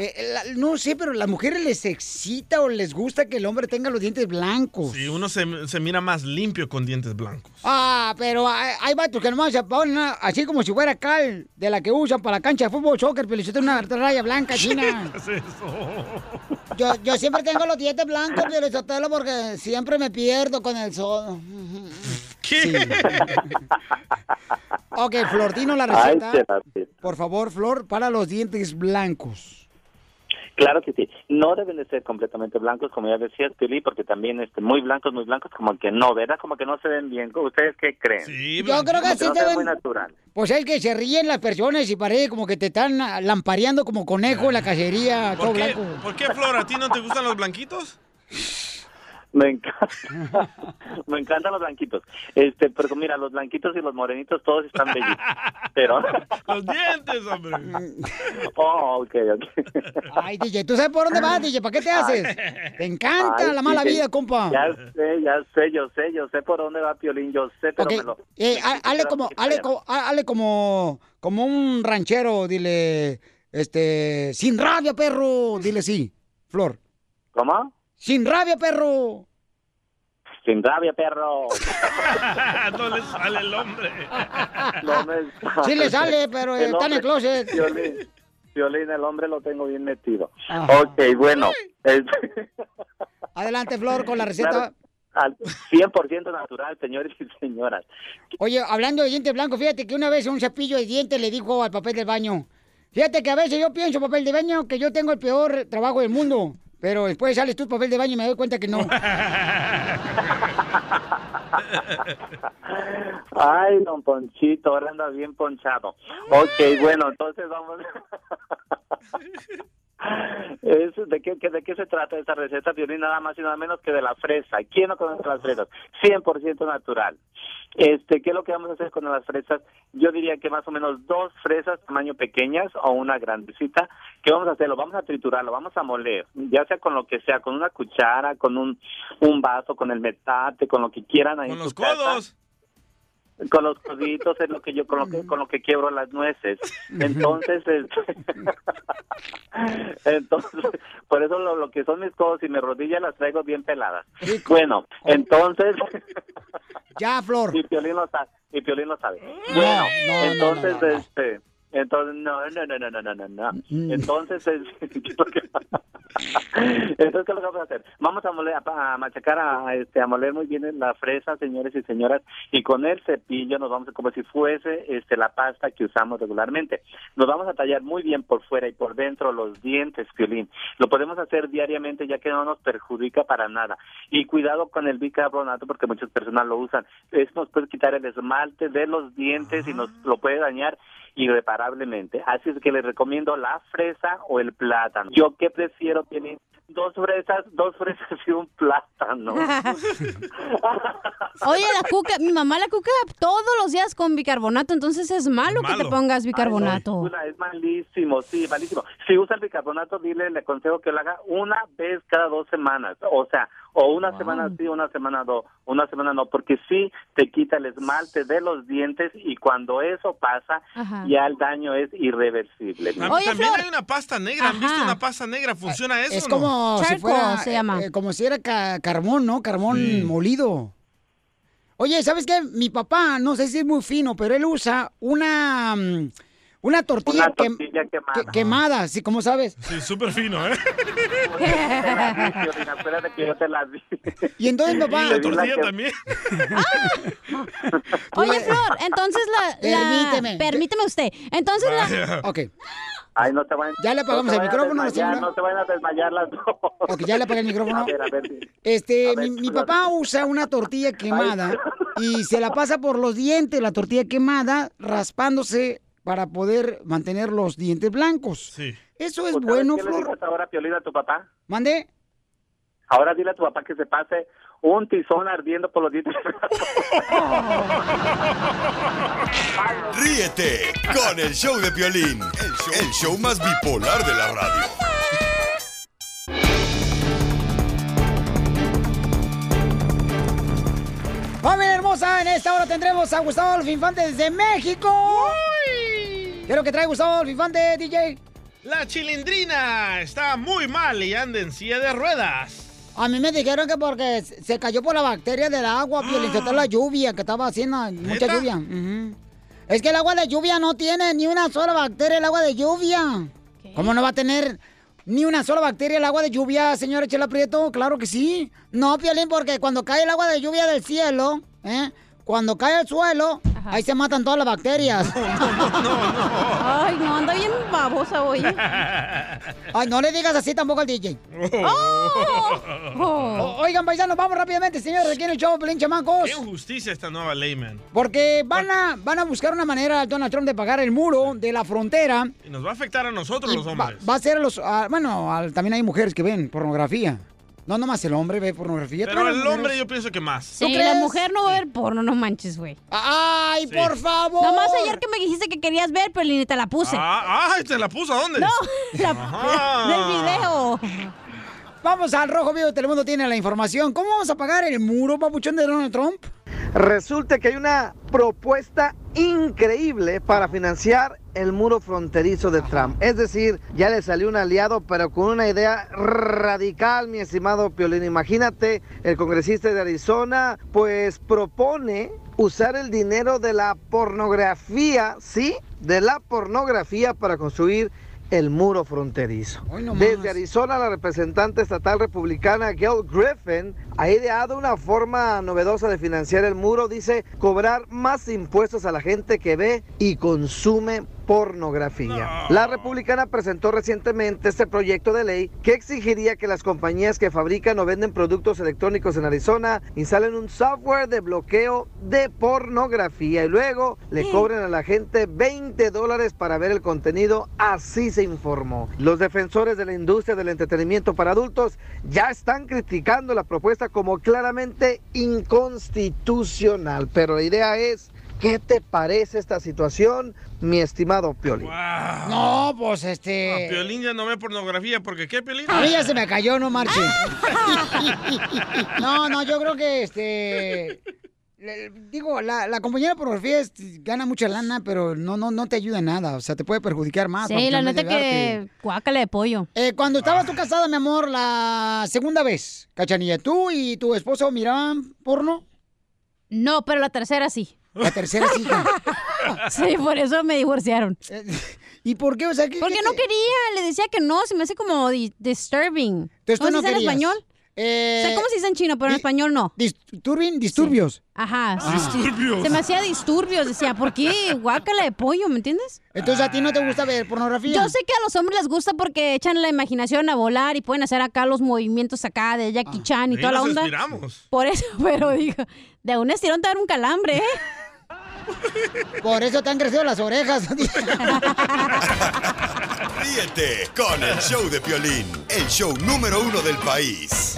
eh, la- no sé, pero a las mujeres les excita o les gusta que el hombre tenga los dientes blancos.
Sí, uno se, se mira más limpio con dientes blancos.
Ah, pero hay, hay vatos que nomás se ponen así como si fuera cal de la que usan para la cancha de fútbol, soccer, pero si tiene una raya blanca, china.
¿Qué [LAUGHS] es eso?
Yo, yo siempre tengo los dientes blancos, Sotelo, porque siempre me pierdo con el sol.
¿Qué?
Ok, Flor, dinos la receta. Por favor, Flor, para los dientes blancos.
Claro que sí. No deben de ser completamente blancos, como ya decías, Pili, porque también este, muy blancos, muy blancos, como que no, ¿verdad? Como que no se ven bien. ¿Ustedes qué creen?
Yo creo que sí
no
te
se ven
ven-
muy natural.
Pues es que se ríen las personas y parece como que te están lampareando como conejo en la cacería, todo
¿Por qué,
blanco.
¿Por qué, Flor? ¿A ti no te gustan los blanquitos? [LAUGHS]
Me encanta. [LAUGHS] Me encantan los blanquitos. Este, pero mira, los blanquitos y los morenitos todos están bellitos. Pero. [LAUGHS]
Los dientes, hombre. [LAUGHS]
Oh, ok, ok.
Ay, DJ, ¿tú sabes por dónde vas, DJ? ¿Para qué te haces? Te encanta
Ay,
la mala vida, compa.
Ya sé, ya sé, yo sé, yo sé por dónde va Piolín, yo sé, pero
Ok,
me lo...
eh, ha- hazle como, hazle, co- ha- hazle como, como un ranchero, dile, este, sin rabia, perro, dile sí, Flor.
¿Cómo?
Sin rabia, perro.
Sin rabia, perro. [LAUGHS]
no le sale el hombre.
No me
Sí le sale, pero está en el closet.
Violín, Violín, el hombre lo tengo bien metido.
Ajá.
Ok, bueno. [LAUGHS]
Adelante, Flor, con la receta.
Claro, al 100% natural, señores y señoras.
Oye, hablando de dientes blancos, fíjate que una vez un cepillo de dientes le dijo al papel del baño, fíjate que a veces yo pienso, papel de baño, que yo tengo el peor trabajo del mundo, pero después sales tú, papel de baño, y me doy cuenta que no.
Ay, don Ponchito, ahora anda bien ponchado. Ok, bueno, entonces vamos. Es, ¿de, qué, qué- ¿De qué se trata esta receta, Violín? Nada más y nada menos que de la fresa. ¿Quién no conoce las fresas? 100% natural. Este, ¿Qué es lo que vamos a hacer con las fresas? Yo diría que más o menos dos fresas tamaño pequeñas o una grandecita. ¿Qué vamos a hacer? Lo vamos a triturar, lo vamos a moler, ya sea con lo que sea, con una cuchara, con un, un vaso, con el metate, con lo que quieran ahí
Con los
casa.
codos.
Con los coditos es lo que yo con lo que con lo que quiebro las nueces. Entonces, este, [LAUGHS] entonces por eso lo, lo que son mis codos y mis rodillas las traigo bien peladas. Bueno, entonces
Ya, Flor. [LAUGHS]
y Piolín lo sabe, y Piolín lo sabe. Bueno,
no, no,
entonces
no.
este entonces, no, no, no, no, no, no, no.
Mm.
Entonces, es, [LAUGHS] ¿qué es que, ¿qué lo que vamos a hacer? Vamos a, moler, a, a machacar, a, este, a moler muy bien la fresa, señores y señoras, y con el cepillo nos vamos a, como si fuese este, la pasta que usamos regularmente. Nos vamos a tallar muy bien por fuera y por dentro los dientes, Piolín. Lo podemos hacer diariamente ya que no nos perjudica para nada. Y cuidado con el bicarbonato porque muchas personas lo usan. Esto nos puede quitar el esmalte de los dientes y nos ah. lo puede dañar irreparablemente. Así es que les recomiendo la fresa o el plátano. Yo qué prefiero, Piolín? Dos fresas, dos fresas y un plátano. [LAUGHS]
Oye, la cuca, mi mamá la cuca todos los días con bicarbonato, entonces es malo, que te pongas bicarbonato.
Ay, no, es malísimo, sí, malísimo. Si usa el bicarbonato, dile, le aconsejo que lo haga una vez cada dos semanas. O sea, o una semana sí, una semana no, una semana no, porque sí te quita el esmalte de los dientes y cuando eso pasa,
Ajá.
ya el daño es irreversible.
También hay una pasta negra. ¿Han visto una pasta negra? ¿Funciona eso
Es
o no?
como si fuera, eh, como si era ca- carbón, ¿no? Carbón molido. Oye, ¿sabes qué? Mi papá, no sé si es muy fino, pero él usa una mm, una tortilla,
Una
quem-
tortilla quemada.
que- quemada, ¿sí? ¿Cómo sabes?
Sí, súper fino, ¿eh?
Piolín, Acuérdate que yo te la di.
Y entonces, papá...
Y la tortilla también.
Oye, Flor, entonces la... la-
Permíteme.
Permíteme usted. Entonces la...
Ok.
Ay, no te vayan,
Ya le apagamos
no te
el micrófono,
desmayar. No te vayan a desmayar las dos.
Ok, ya le apagué el micrófono.
A ver, a ver. sí.
Este,
A ver,
mi, papá usa una tortilla quemada y se la pasa por los dientes, la tortilla quemada, raspándose para poder mantener los dientes blancos.
Sí.
Eso es
¿Sabes
bueno,
qué le
Flor.
dices ahora, Piolín, a tu papá?
¿Mande?
Ahora dile a tu papá que se pase un tizón ardiendo por los dientes. [LAUGHS]
Ríete con el show de Piolín, el show, el show más bipolar de la radio.
¡Familia hermosa! En esta hora tendremos a Gustavo Adolfo Infante desde México. ¿Qué es lo que trae Gustavo Adolfo Infante, DJ?
La chilindrina está muy mal y anda en silla de ruedas.
A mí me dijeron que porque se cayó por la bacteria del agua, Piolincotelo, la [GASPS] lluvia, que estaba haciendo mucha
¿Neta?
lluvia. Ujú. Es que el agua de lluvia no tiene ni una sola bacteria, el agua de lluvia. ¿Cómo no va a tener ni una sola bacteria el agua de lluvia, señora Chela Prieto? Claro que sí. No, Piolín, porque cuando cae el agua de lluvia del cielo, ¿eh? Cuando cae al suelo, ahí se matan todas las bacterias. [LAUGHS]
Ay, no, anda bien babosa hoy.
Ay, no le digas así tampoco al DJ.
Oh.
O- Oigan, paisanos, vamos rápidamente, señores, aquí en el show, Pelín Chamacos.
Qué injusticia esta nueva ley, man.
Porque van a, van a buscar una manera, Donald Trump, de pagar el muro de la frontera.
Y nos va a afectar a nosotros los hombres.
va a ser a los... a- bueno, también hay mujeres que ven pornografía. No, nomás el hombre ve pornografía.
Pero el hombre yo pienso que más.
Sí, la mujer no va a ver porno, no manches, güey.
¡Ay,
Sí.
por favor!
Nomás ayer que me dijiste que querías ver, pero ni te la puse.
Ah, ay, ¿te la puso a dónde?
No, [LAUGHS] la,
Ajá. [LAUGHS]
del video.
Vamos al Rojo Vivo Telemundo, tiene la información. ¿Cómo vamos a pagar el muro, papuchón, de Donald Trump?
Resulta que hay una propuesta increíble para financiar el muro fronterizo de Trump. Es decir, ya le salió un aliado, pero con una idea radical, mi estimado Piolín. Imagínate, el congresista de Arizona, pues propone usar el dinero de la pornografía, ¿sí? De la pornografía para construir el muro fronterizo. Desde Arizona, la representante estatal republicana Gail Griffin ha ideado una forma novedosa de financiar el muro. Dice cobrar más impuestos a la gente que ve y consume pornografía. La republicana presentó recientemente este proyecto de ley que exigiría que las compañías que fabrican o venden productos electrónicos en Arizona instalen un software de bloqueo de pornografía y luego le cobren a la gente 20 dólares para ver el contenido, así se informó. Los defensores de la industria del entretenimiento para adultos ya están criticando la propuesta como claramente inconstitucional, pero la idea es ¿Qué te parece esta situación, mi estimado Pioli?
No, pues este.
A Piolín ya no ve pornografía, porque ¿qué, Piolín?
A mí ya se me cayó, no marche. [LAUGHS] [LAUGHS] no, no, yo creo que este. Le- Digo, la, la compañía de pornografía gana mucha lana, pero no, no, no te ayuda en nada. O sea, te puede perjudicar más.
Sí, la neta que guácala de pollo.
Eh, cuando estabas tú casada, mi amor, la segunda vez, Cachanilla, ¿tú y tu esposo miraban porno?
No, pero la tercera sí.
La tercera sí. [LAUGHS]
sí, por eso me divorciaron.
¿Y por qué? O sea, ¿qué-
Porque
qué
no quería, le decía que no, se me hace como di- disturbing.
Entonces tú
¿Cómo
no
en
querías.
español?
Eh,
sé cómo se dice en chino, pero en español no.
Disturbing, disturbios.
Ajá. sí.
Disturbios.
Se me hacía disturbios, decía, ¿por qué? Guácala de pollo, ¿me entiendes?
Entonces a ti no te gusta ver pornografía.
Yo sé que a los hombres les gusta porque echan la imaginación a volar y pueden hacer acá los movimientos acá de Jackie Chan y toda la
nos
onda.
inspiramos.
Por eso, [LAUGHS] pero digo, de un estirón te dan un calambre, ¿eh? [LAUGHS]
Por eso te han crecido las orejas. [LAUGHS]
Ríete con el show de Piolín, el show número uno del país.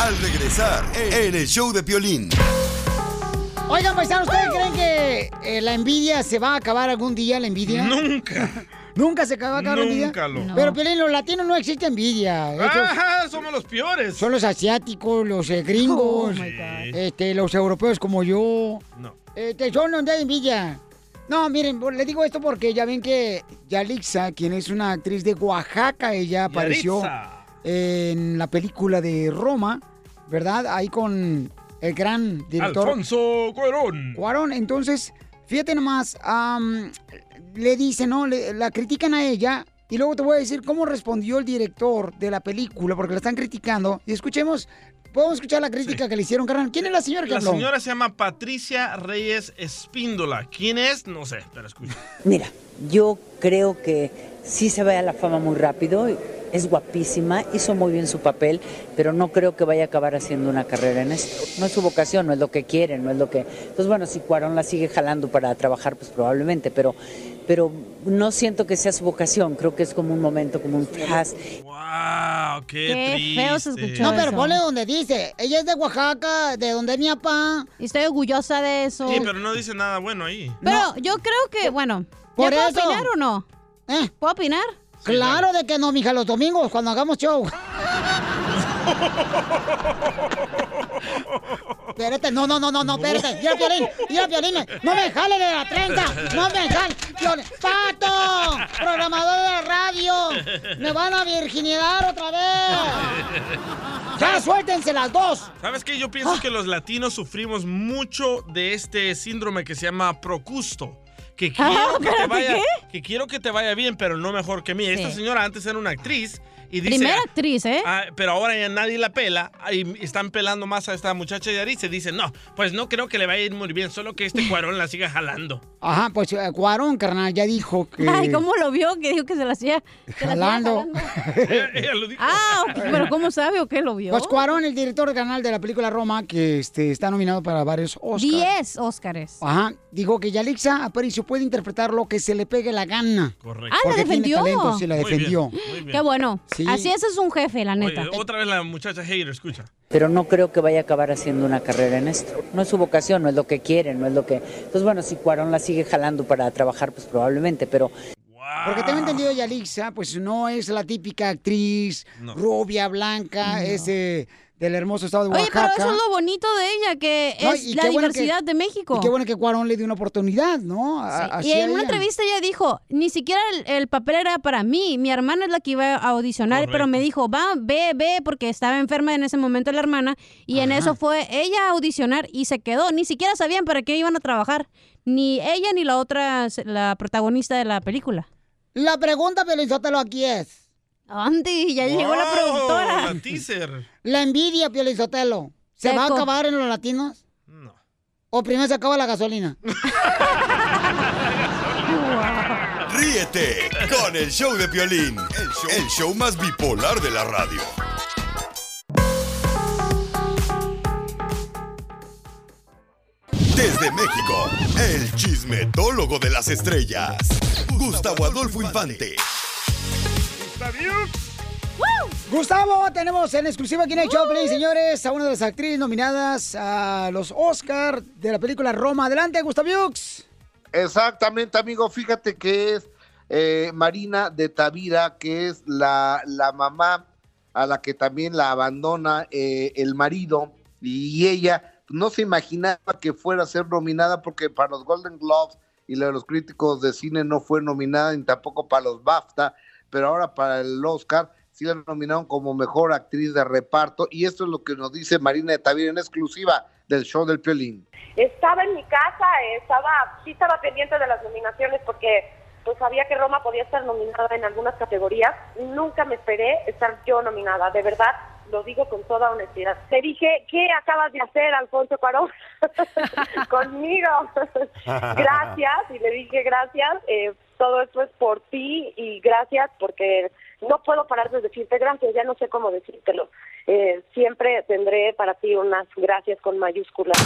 Al regresar en el show de Piolín.
Oigan, paisanos, ¿ustedes creen que eh, la envidia se va a acabar algún día, la envidia?
Nunca. [LAUGHS]
¿Nunca se va a acabar la envidia?
Nunca lo- No.
Pero, Piolín, los latinos no existe envidia.
Ajá, somos los peores.
son los asiáticos, los eh, gringos,
Oh,
este, los europeos como yo.
No.
Este, son donde hay envidia. No, miren, les digo esto porque ya ven que Yalixa, quien es una actriz de Oaxaca, ella apareció
Yaritza.
En la película de Roma, ¿verdad? Ahí con el gran director.
Alfonso Cuarón.
Cuarón, entonces, fíjate nomás, le dicen, ¿no? Le- la critican a ella y luego te voy a decir cómo respondió el director de la película, porque la están criticando. Y escuchemos, podemos escuchar la crítica que le hicieron, carnal. ¿Quién es la señora que
La
habló?
señora se llama Patricia Reyes Espíndola. ¿Quién es? No sé, pero escucha.
Mira, yo creo que sí se va a la fama muy rápido, es guapísima, hizo muy bien su papel, pero no creo que vaya a acabar haciendo una carrera en esto. No es su vocación, no es lo que quiere, no es lo que... Entonces, bueno, si Cuarón la sigue jalando para trabajar, pues probablemente, pero, pero no siento que sea su vocación, creo que es como un momento, como un flash.
¡Wow! ¡Qué,
feo se escuchó.
No, pero
eso.
ponle donde dice, ella es de Oaxaca, de donde es mi papá.
Y estoy orgullosa de eso.
Sí, pero no dice nada bueno ahí.
Pero yo creo que, bueno,
Por
¿ya puedo
eso.
opinar o no?
¿Eh?
¿Puedo opinar?
Claro de que no, mija, los domingos cuando hagamos show. Espérate, no, no, no, no, no, espérate. Mira, Piolín, mira, Piolín, no me jale de la trenza, no me jale. Piolín, ¡Pato! Programador de la radio, me van a virginidad otra vez. Ya, suéltense las dos.
¿Sabes qué? Yo pienso que los latinos sufrimos mucho de este síndrome que se llama procusto. Que [LAUGHS] quiero
Ah,
que te vaya, que quiero que te vaya bien, pero no mejor que mí. Esta señora antes era una actriz y dice,
Primera actriz, ¿eh?
Ah, pero ahora ya nadie la pela y están pelando más a esta muchacha de Ari. Se dice, no, pues no creo que le vaya a ir muy bien, solo que este cuarón la siga jalando. [LAUGHS]
Ajá, pues eh, Cuarón, carnal, ya dijo que...
Ay, ¿cómo lo vio? Que dijo que se la hacía se la hacía
Jalando.
ella, [LAUGHS] ella lo dijo.
Ah, ok, pero ¿cómo sabe o qué lo vio?
Pues Cuarón, el director del canal de la película Roma, que este, está nominado para varios Oscars.
Diez Óscares.
Ajá, dijo que Yalixa Aparicio puede interpretar lo que se le pegue la gana.
Correcto.
Ah, la
Porque tiene
defendió.
talento, sí, la
Muy bien,
defendió.
muy bien.
Qué bueno.
Sí.
Así ese es un jefe, la neta.
Oye, otra vez la muchacha hater, escucha.
pero no creo que vaya a acabar haciendo una carrera en esto. No es su vocación, no es lo que quiere, no es lo que... Entonces, bueno, si Cuarón la sigue jalando para trabajar, pues probablemente, pero
Porque tengo entendido, Yalixa, pues no es la típica actriz
No.
rubia, blanca, es eh, del hermoso estado de
Oye,
Oaxaca.
pero eso es lo bonito de ella, que
No,
es la
qué bueno que-
diversidad de México.
Y qué bueno que Cuarón le dio una oportunidad, ¿no? A-
Sí,
así
Y en una entrevista ella dijo, ni siquiera el, el papel era para mí, mi hermana es la que iba a audicionar, pero me dijo, va, ve, ve, porque estaba enferma en ese momento la hermana, y en eso fue ella a audicionar y se quedó, ni siquiera sabían para qué iban a trabajar, ni ella ni la otra, la protagonista de la película.
La pregunta, Pelizótelo, aquí es,
Andy, ya llegó la
Wow,
productora.
la teaser.
La envidia, Piolín Sotelo. ¿Se va a acabar en los latinos? No. ¿O primero se acaba la gasolina? [LAUGHS]
Ríete con el show de Piolín, el show, el show más bipolar de la radio. Desde México, el chismetólogo de las estrellas, Gustavo Adolfo Infante.
Gustavo, tenemos en exclusiva aquí en el Choplin, señores, a una de las actrices nominadas a los Oscar de la película Roma. Adelante, Gustavo.
Exactamente, amigo. Fíjate que es eh, Marina de Tavira, que es la, la mamá a la que también la abandona eh, el marido y ella no se imaginaba que fuera a ser nominada porque para los Golden Globes y la de los críticos de cine no fue nominada ni tampoco para los BAFTA, pero ahora para el Oscar sí la nominaron como mejor actriz de reparto y esto es lo que nos dice Marina de Tavira en exclusiva del show del Piolín.
Estaba en mi casa, estaba, sí estaba pendiente de las nominaciones porque pues sabía que Roma podía estar nominada en algunas categorías. Nunca me esperé estar yo nominada, de verdad, lo digo con toda honestidad. Te dije, ¿qué acabas de hacer, Alfonso Cuarón? [LAUGHS] [LAUGHS] Conmigo. [LAUGHS] gracias, y le dije gracias, eh, todo esto es por ti y gracias porque no puedo parar de decirte gracias, ya no sé cómo decírtelo. Eh, siempre tendré para ti unas gracias con mayúsculas.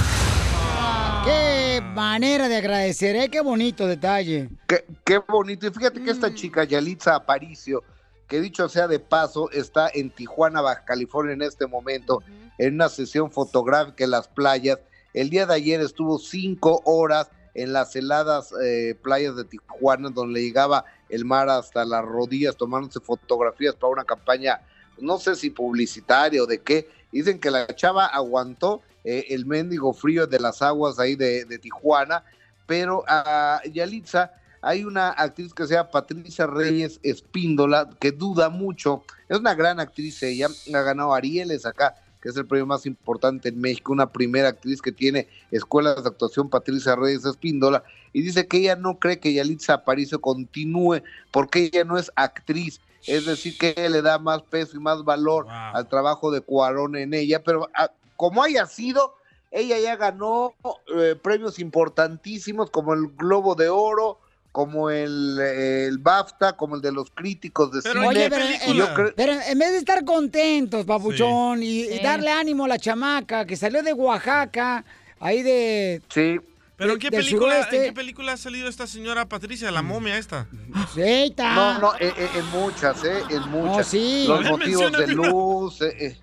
Qué manera de agradecer, ¿eh? Qué bonito detalle.
Qué, qué bonito. Y fíjate que esta chica, Yalitza Aparicio, que dicho sea de paso, está en Tijuana, Baja California en este momento, en una sesión fotográfica en las playas. El día de ayer estuvo cinco horas en las heladas eh, playas de Tijuana, donde llegaba el mar hasta las rodillas, tomándose fotografías para una campaña, no sé si publicitaria o de qué. Dicen que la chava aguantó eh, el mendigo frío de las aguas ahí de, de Tijuana, pero a Yalitza hay una actriz que se llama Patricia Reyes Espíndola, que duda mucho, es una gran actriz ella, ha ganado Arieles acá, que es el premio más importante en México, una primera actriz que tiene escuelas de actuación, Patricia Reyes Espíndola, y dice que ella no cree que Yalitza Aparicio continúe porque ella no es actriz, es decir, que ella le da más peso y más valor al trabajo de Cuarón en ella, pero ah, como haya sido, ella ya ganó eh, premios importantísimos como el Globo de Oro, como el, el BAFTA, como el de los críticos de cine.
Oye, pero,
Y
en,
yo creo-
pero en vez de estar contentos, papuchón, y, y
Sí.
darle ánimo a la chamaca que salió de Oaxaca, ahí de...
Sí.
¿Pero
de-
qué, película. ¿en qué película ha salido esta señora Patricia, la momia esta?
Sí, ahí está.
No, no, en, en- en muchas, ¿eh? En muchas.
sí.
Los motivos de luz, eh, eh,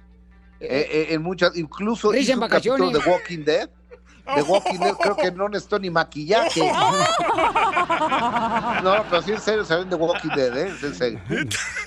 eh, eh, en muchas, incluso hizo
en
un capítulo de. Walking Dead. De Walking Dead creo que no necesitó ni maquillaje. [LAUGHS] No, pero sí en serio saben de Walking Dead, ¿eh? Es en serio.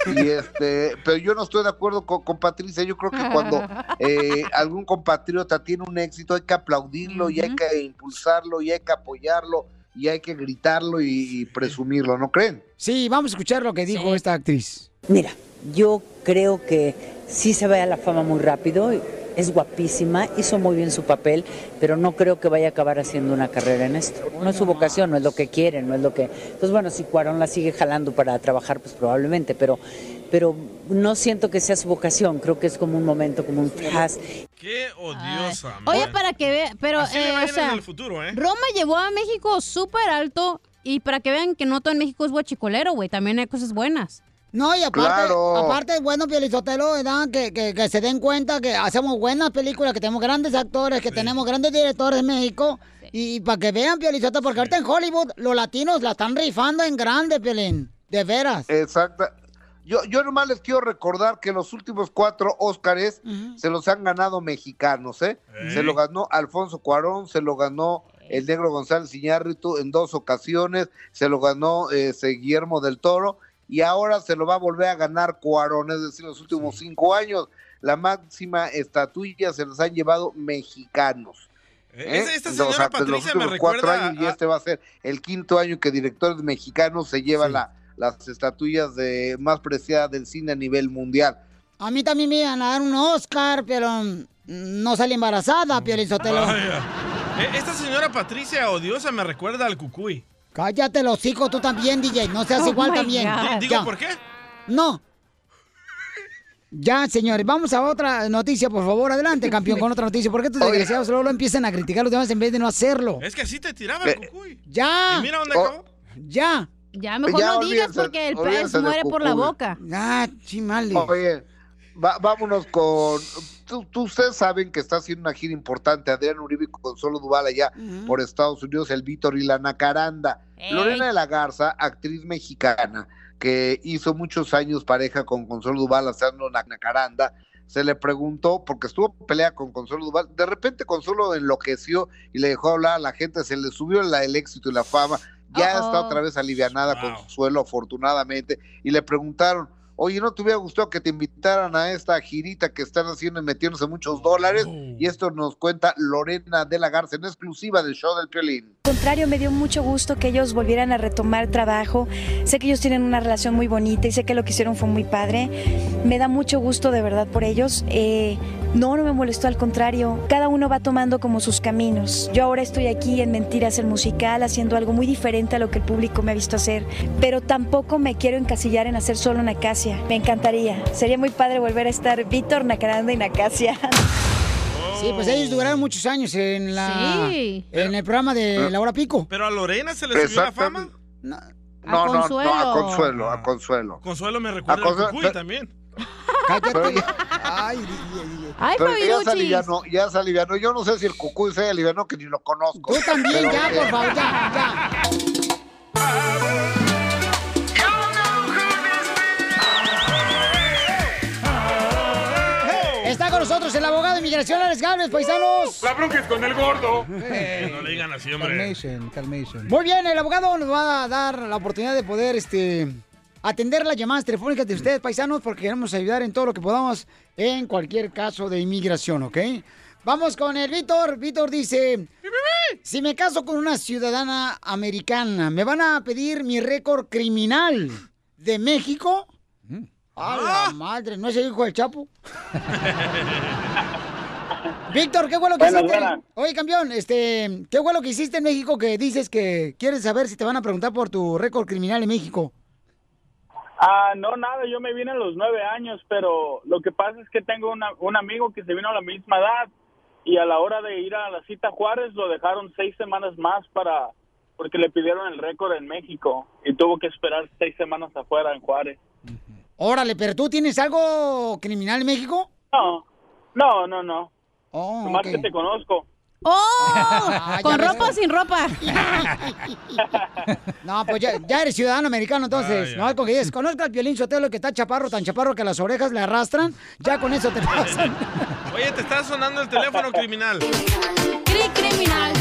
Y este, pero yo no estoy de acuerdo con, con Patricia. Yo creo que cuando eh, algún compatriota tiene un éxito hay que aplaudirlo y hay que impulsarlo y hay que apoyarlo y hay que gritarlo y, y presumirlo, ¿no creen?
Sí, vamos a escuchar lo que dijo esta actriz.
Mira, yo creo que sí se vaya a la fama muy rápido. Es guapísima, hizo muy bien su papel, pero no creo que vaya a acabar haciendo una carrera en esto. No es su vocación, no es lo que quiere, no es lo que. Entonces, bueno, si Cuarón la sigue jalando para trabajar, pues probablemente, pero, pero no siento que sea su vocación. Creo que es como un momento, como un flash.
Qué odiosa.
Oye, para que vean, pero,
Así
eh, o
en
sea,
el futuro, ¿eh?
Roma llevó a México súper alto y para que vean que no todo en México es guachicolero, güey, también hay cosas buenas.
No, y aparte,
Claro.
aparte es bueno, Pielizotelo, ¿verdad? Que, que, que se den cuenta que hacemos buenas películas, que tenemos grandes actores, que tenemos grandes directores en México. Y, para que vean, Pielizotelo, porque ahorita en Hollywood los latinos la están rifando en grande, Pielín. De veras.
Exacto. Yo, yo nomás les quiero recordar que los últimos cuatro Óscares se los han ganado mexicanos, ¿eh? Se lo ganó Alfonso Cuarón, se lo ganó el negro González Iñárritu en dos ocasiones, se lo ganó este, Guillermo del Toro y ahora se lo va a volver a ganar Cuarón, es decir, los últimos cinco años. La máxima estatuilla se los han llevado mexicanos. ¿eh?
Esta- esta
O
señora
sea, los
Patricia me
cuatro
recuerda
años y
a-
este va a ser el quinto año que directores mexicanos se llevan la- las estatuillas de más preciadas del cine a nivel mundial.
A mí también me iban a dar un Oscar, pero mm, no salí embarazada, Pielizotelo.
Vaya. Eh, Esta señora Patricia odiosa me recuerda al cucuy.
Cállate los hijos tú también, DJ. No seas
Oh
igual también.
God. Digo,
Ya.
¿por qué?
No. Ya, señores, vamos a otra noticia, por favor. Adelante, campeón, con otra noticia. ¿Por qué
Oye.
desgraciados luego lo empiezan a criticar a los demás en vez de no hacerlo?
Es que así te tiraba
Eh,
el cucuy.
¡Ya!
¿Y mira dónde
Oh.
acabó?
¡Ya!
Ya, mejor
Ya,
no digas porque el pez muere por la boca.
¡Ah, chimale!
Oye, va- vámonos con. Tú, tú- ustedes saben que está haciendo una gira importante Adrián Uribe con Solo Duval allá por Estados Unidos, el Víctor y la Nacaranda. Lorena de la Garza, actriz mexicana, que hizo muchos años pareja con Consuelo Duval haciendo la Nacaranda, se le preguntó, porque estuvo en pelea con Consuelo Duval, de repente Consuelo enloqueció y le dejó hablar a la gente, se le subió la- el éxito y la fama, ya está otra vez alivianada
Wow.
Consuelo, afortunadamente, y le preguntaron, oye, ¿no te hubiera gustado que te invitaran a esta girita que están haciendo y metiéndose muchos dólares? Y esto nos cuenta Lorena de la Garza en exclusiva del show del Piolín.
Al contrario, me dio mucho gusto que ellos volvieran a retomar trabajo. Sé que ellos tienen una relación muy bonita y sé que lo que hicieron fue muy padre. Me da mucho gusto de verdad por ellos. Eh, no, no me molestó, al contrario. Cada uno va tomando como sus caminos. Yo ahora estoy aquí en Mentiras el Musical haciendo algo muy diferente a lo que el público me ha visto hacer. Pero tampoco me quiero encasillar en hacer solo Nacasia. Me encantaría. Sería muy padre volver a estar Víctor, Nacaranda y Nacasia.
Sí, pues ellos duraron muchos años en la
Sí.
en el programa de La Hora Pico.
Pero a Lorena se le subió la fama.
No,
A
no, no,
Consuelo.
a Consuelo, a Consuelo.
Consuelo me recuerda
A Consuelo-
cucuy
pero-
también.
Cállate.
Pero ya-
Ay, di- di- di-
Ay,
Pero ya se
Fabiruchis.
alivianó, ya se alivianó. Yo no sé si el cucuy se alivianó, que ni lo conozco.
Tú también,
Pero,
ya,
eh,
por favor, ya, ya. Está con nosotros el abogado de inmigración, Alex Gables, paisanos.
La bronca es con el gordo.
Que no le digan así, hombre.
Calmation, calmation.
Muy bien, el abogado nos va a dar la oportunidad de poder este, atender las llamadas telefónicas de ustedes, paisanos, porque queremos ayudar en todo lo que podamos en cualquier caso de inmigración, ¿ok? Vamos con el Víctor. Víctor dice, si me caso con una ciudadana americana, ¿me van a pedir mi récord criminal de México? A la madre, ¿no es el hijo del Chapo? [LAUGHS] Víctor, ¿qué fue lo que
Buenas,
hiciste?
buenas.
Oye, campeón, este, ¿qué fue lo que hiciste en México que dices que quieres saber si te van a preguntar por tu récord criminal en México?
Ah, no, nada, yo me vine a los nueve años, pero lo que pasa es que tengo una- un amigo que se vino a la misma edad y a la hora de ir a la cita Juárez lo dejaron seis semanas más para porque le pidieron el récord en México y tuvo que esperar seis semanas afuera en Juárez.
Órale, pero tú tienes algo criminal en México?
No, no, no, no.
Oh,
Nomás que te conozco.
¡Oh! [LAUGHS] ¿Con ropa o sin ropa? [LAUGHS]
No, pues ya, ya eres ciudadano americano, entonces.
Ah,
no, con que dices, al violín Sotelo que está chaparro, tan chaparro que las orejas le arrastran, ya con eso te [LAUGHS] pasan.
Oye, te está sonando el teléfono criminal.
Cri- criminal.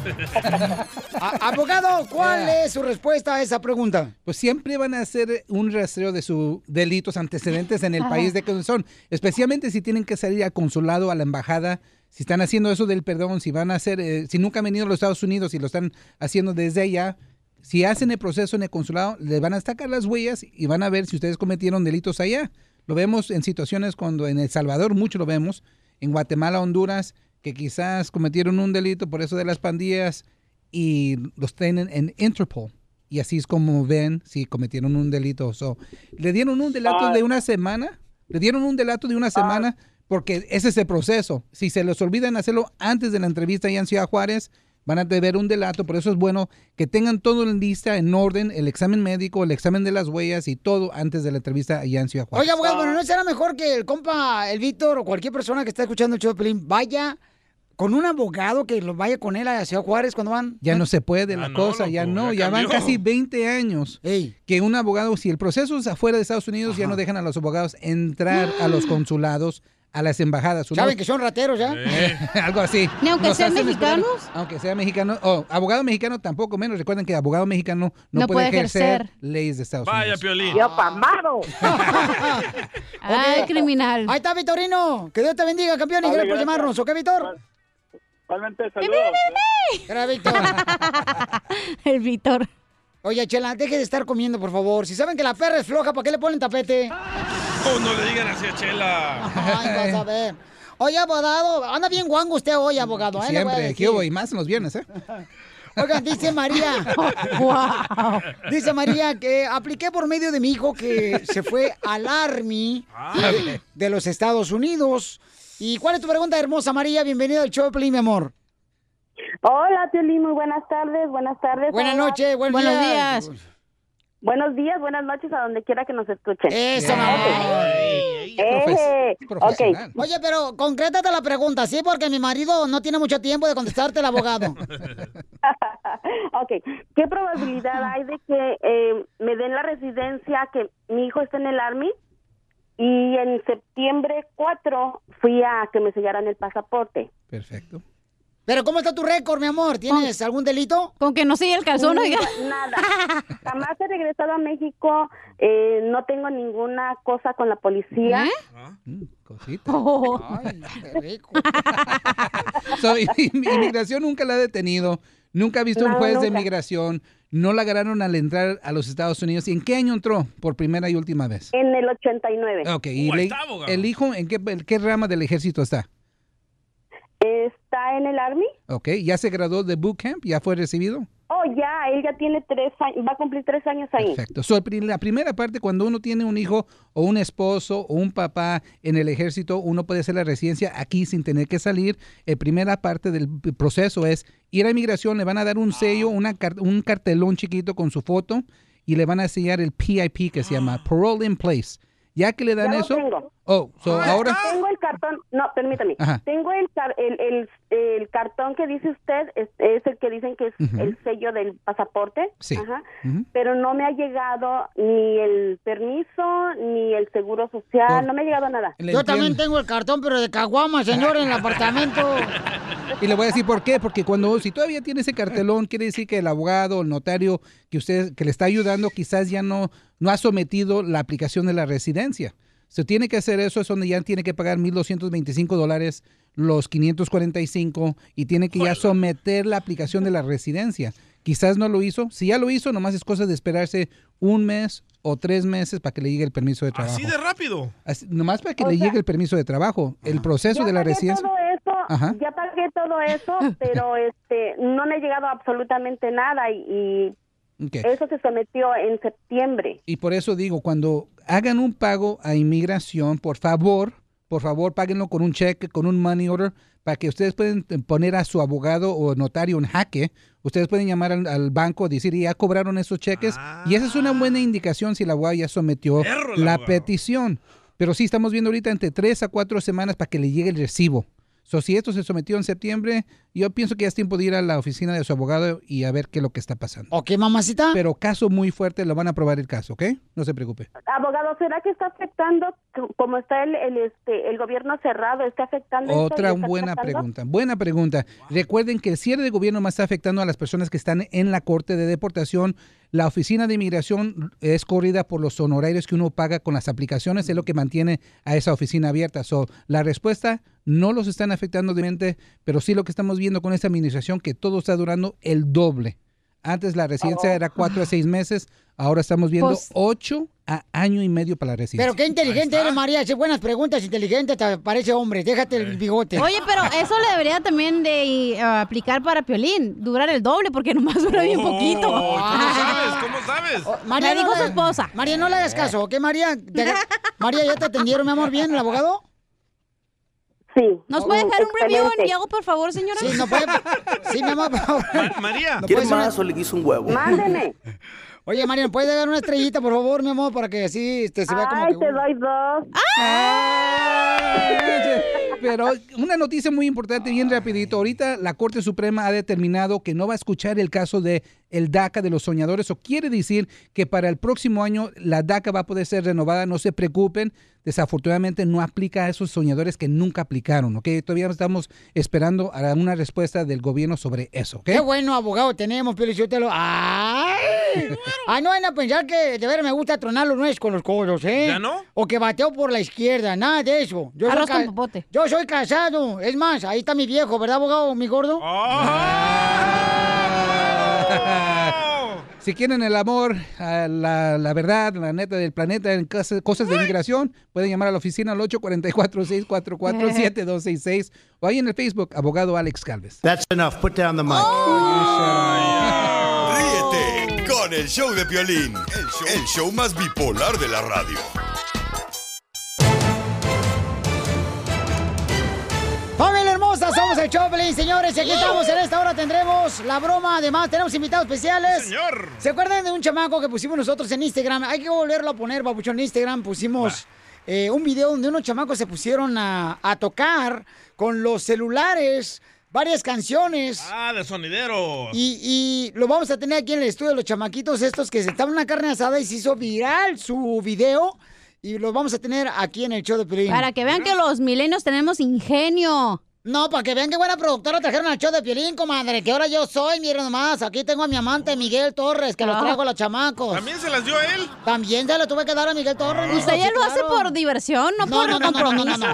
[LAUGHS]
Abogado, ¿cuál es su respuesta a esa pregunta?
Pues siempre van a hacer un rastreo de sus delitos antecedentes en el país de que son, especialmente si tienen que salir al consulado, a la embajada, si están haciendo eso del perdón, si van a hacer, eh, si nunca han venido a los Estados Unidos y lo están haciendo desde allá, si hacen el proceso en el consulado, les van a sacar las huellas y van a ver si ustedes cometieron delitos allá. Lo vemos en situaciones cuando en El Salvador mucho lo vemos, en Guatemala, Honduras, que quizás cometieron un delito por eso de las pandillas y los tienen en Interpol. Y así es como ven si cometieron un delito. So, le dieron un delato
Ah.
de una semana. Le dieron un delato de una semana porque ese es el proceso. Si se les olvidan hacerlo antes de la entrevista allá en Ciudad Juárez, van a deber un delato. Por eso es bueno que tengan todo en lista, en orden, el examen médico, el examen de las huellas y todo antes de la entrevista allá en Ciudad Juárez.
Oye, abogado, bueno, ¿no será mejor que el compa, el Víctor o cualquier persona que está escuchando el show de Pelín vaya con un abogado que lo vaya con él a Ciudad Juárez cuando van?
Ya no se puede
Ah,
la
no,
cosa, ya
loco,
no,
ya
ya, van casi 20 años que un abogado, si el proceso es afuera de Estados Unidos, ya no dejan a los abogados entrar a los consulados, a las embajadas.
¿Saben que son rateros ya?
Eh, [LAUGHS] algo así.
Ni aunque
Nos
sean
esperar,
mexicanos.
Aunque sea mexicano, o abogado mexicano tampoco menos. Recuerden que abogado mexicano no,
No
puede,
puede
ejercer,
ejercer.
leyes de Estados
Vaya,
Unidos.
Piolín.
pamado. [LAUGHS]
Ay, criminal.
Ahí está, Vitorino. Que Dios te bendiga, campeón, y gracias por llamarnos. ¿Ok, Víctor?
Igualmente, saludos.
Era Víctor. [LAUGHS]
El Víctor.
Oye, Chela, deje de estar comiendo, por favor. Si saben que la perra es floja, ¿para qué le ponen tapete?
Oh, no le digan así a Chela.
Ay, vas a ver. Oye, abogado, anda bien guango usted hoy, abogado. ¿eh?
Siempre. ¿qué hubo? Y más en los viernes, ¿eh? [LAUGHS]
Oigan, dice María. [LAUGHS]
Wow.
Dice María que apliqué por medio de mi hijo que se fue al Army de, de los Estados Unidos. ¿Y cuál es tu pregunta, hermosa María? Bienvenida al show Pelín, mi amor.
Hola, Piolín, muy buenas tardes, buenas tardes.
Buenas noches, buenos Buenos días. días.
Buenos días, buenas noches a donde quiera que nos escuchen.
Eso, mi amor.
Eh.
Oye, pero concrétate la pregunta, ¿sí? Porque mi marido no tiene mucho tiempo de contestarte el abogado. [LAUGHS]
ok, ¿qué probabilidad hay de que eh, me den la residencia que mi hijo esté en el Army? Y en septiembre 4 fui a que me sellaran el pasaporte.
Perfecto.
Pero ¿cómo está tu récord, mi amor? ¿Tienes algún delito?
Con que no sigue el calzón,
Nada,
oiga.
Nada. [LAUGHS] Jamás he regresado a México. eh, no tengo ninguna cosa con la policía.
Mm, Cosita. [LAUGHS] [LAUGHS] So, i- inmigración nunca la ha detenido. Nunca ha visto un juez de
nunca.
No la agarraron al entrar a los Estados Unidos. ¿Y en qué año entró por primera y última vez?
En el 89.
Ok, ¿y le- el hijo en qué, en qué rama del ejército está?
¿Está en el Army?
Ok, ¿ya se graduó de boot camp? ¿Ya fue recibido?
Oh, ya, él ya tiene tres años, va a cumplir tres años ahí.
Perfecto. So, la primera parte, cuando uno tiene un hijo o un esposo o un papá en el ejército, uno puede hacer la residencia aquí sin tener que salir. La primera parte del proceso es ir a inmigración, le van a dar un sello, una car- un cartelón chiquito con su foto y le van a sellar el PIP que se llama Parole in Place. Ya que le dan
Ya
eso,
tengo.
Oh, so ahora
Tengo el cartón, no, permítame.
Ajá.
Tengo el, el, el, el cartón que dice usted, es, es el que dicen que es el sello del pasaporte.
Sí.
Ajá. Pero no me ha llegado ni el permiso, ni el seguro social,
Por-
no me ha llegado nada.
Yo también tengo el cartón, pero de caguama, señor, en el apartamento.
Y le voy a decir por qué, porque cuando si todavía tiene ese cartelón, quiere decir que el abogado o el notario que usted que le está ayudando quizás ya no no ha sometido la aplicación de la residencia. Se tiene que hacer eso, es donde ya tiene que pagar 1.225 dólares, los 545, y tiene que ya someter la aplicación de la residencia. Quizás no lo hizo. Si ya lo hizo, nomás es cosa de esperarse un mes o tres meses para que le llegue el permiso de trabajo.
Así de rápido.
Así- nomás para que le llegue el permiso de trabajo. El proceso
Ya
de la
pagué
residencia.
todo eso,
Ajá.
ya pagué todo eso, pero este no me ha llegado absolutamente nada y, y Eso se sometió en septiembre.
Y por eso digo, cuando hagan un pago a inmigración, por favor, por favor, páguenlo con un cheque, con un money order, para que ustedes pueden poner a su abogado o notario en jaque. Ustedes pueden llamar al, al banco y decir, ya cobraron esos cheques. Y esa es una buena indicación si el abogado ya sometió la
abogado.
petición. Pero sí estamos viendo ahorita entre tres a cuatro semanas para que le llegue el recibo. So, si esto se sometió en septiembre, yo pienso que ya es tiempo de ir a la oficina de su abogado y a ver qué es lo que está pasando.
Ok, mamacita.
Pero caso muy fuerte, lo van a aprobar el caso, ¿ok? No se preocupe.
Abogado, ¿será que está afectando, como está el, el, este, el gobierno cerrado, está afectando?
Otra
¿Le está
buena
afectando?
pregunta. Buena pregunta. Recuerden que el cierre de gobierno más está afectando a las personas que están en la corte de deportación. La oficina de inmigración es corrida por los honorarios que uno paga con las aplicaciones, es lo que mantiene a esa oficina abierta. So, la respuesta no los están afectando de mente, pero sí lo que estamos viendo con esta administración que todo está durando el doble. Antes la residencia era cuatro a seis meses, ahora estamos viendo
Pues-
ocho a año y medio para la residencia.
Pero qué inteligente eres, María. Hace buenas preguntas, inteligente, te parece hombre. Déjate el bigote.
Oye, pero eso le debería también de eh, aplicar para Piolín, durar el doble porque nomás dura bien poquito.
¿Cómo sabes? ¿Cómo sabes?
Me dijo
no
su esposa.
María, no le hagas caso, ¿ok, María? Te- [LAUGHS] María, ¿ya te atendieron, mi amor, bien, el abogado?
Sí.
¿Nos puede dejar un review en. Diego, por favor, señora?
Sí, no puede. [LAUGHS] Sí, mi amor, por favor.
María.
¿No
¿Quieres más o le quiso un huevo?
Mándeme. [LAUGHS]
Oye, María, ¿me puedes dar una estrellita, por favor, mi amor, para que así este, se vea como
Ay,
que...
te doy dos. [LAUGHS]
Pero una noticia muy importante, bien rapidito. Ahorita la Corte Suprema ha determinado que no va a escuchar el caso de el DACA de los soñadores. O quiere decir que para el próximo año la DACA va a poder ser renovada. No se preocupen. Desafortunadamente no aplica a esos soñadores que nunca aplicaron. ¿ok? Todavía estamos esperando a una respuesta del gobierno sobre eso. ¿ok?
Qué bueno abogado tenemos, Pelichotelo. ¡Ay! Ay, no van a pensar que de veras me gusta tronar los nueces con los codos, ¿eh?
¿Ya no?
O que bateo por la izquierda, nada de eso. Yo
Arroz
soy
con popote.
Yo soy casado. Es más, ahí está mi viejo, ¿verdad, abogado, mi gordo? [LAUGHS]
Si quieren el amor, la, la verdad, la neta del planeta en cosas, cosas de migración, pueden llamar a la oficina al 844-644-7266 o ahí en el Facebook, abogado Alex Calves.
That's enough. Put down the mic. [LAUGHS]
Ríete con el show de Piolín, el show, el show más bipolar de la radio.
El Choplin, señores. Y aquí estamos. En esta hora tendremos la broma. Además, tenemos invitados especiales.
Señor.
¿Se acuerdan de un chamaco que pusimos nosotros en Instagram? Hay que volverlo a poner, babuchón, en Instagram. Pusimos eh, un video donde unos chamacos se pusieron a, a tocar con los celulares varias canciones.
Ah, de sonideros.
Y, y lo vamos a tener aquí en el estudio, los chamaquitos estos que se estaban en una carne asada y se hizo viral su video. Y lo vamos a tener aquí en el show de Piolín.
Para que vean que los milenios tenemos ingenio.
No, para que vean qué buena productora trajeron al show de Piolín, comadre. Que ahora yo soy, miren nomás. Aquí tengo a mi amante Miguel Torres, que los
Ah.
trajo a los chamacos.
¿También se las dio a él?
También se lo tuve que dar a Miguel Torres.
Usted ya lo hace por diversión, no, por compromiso.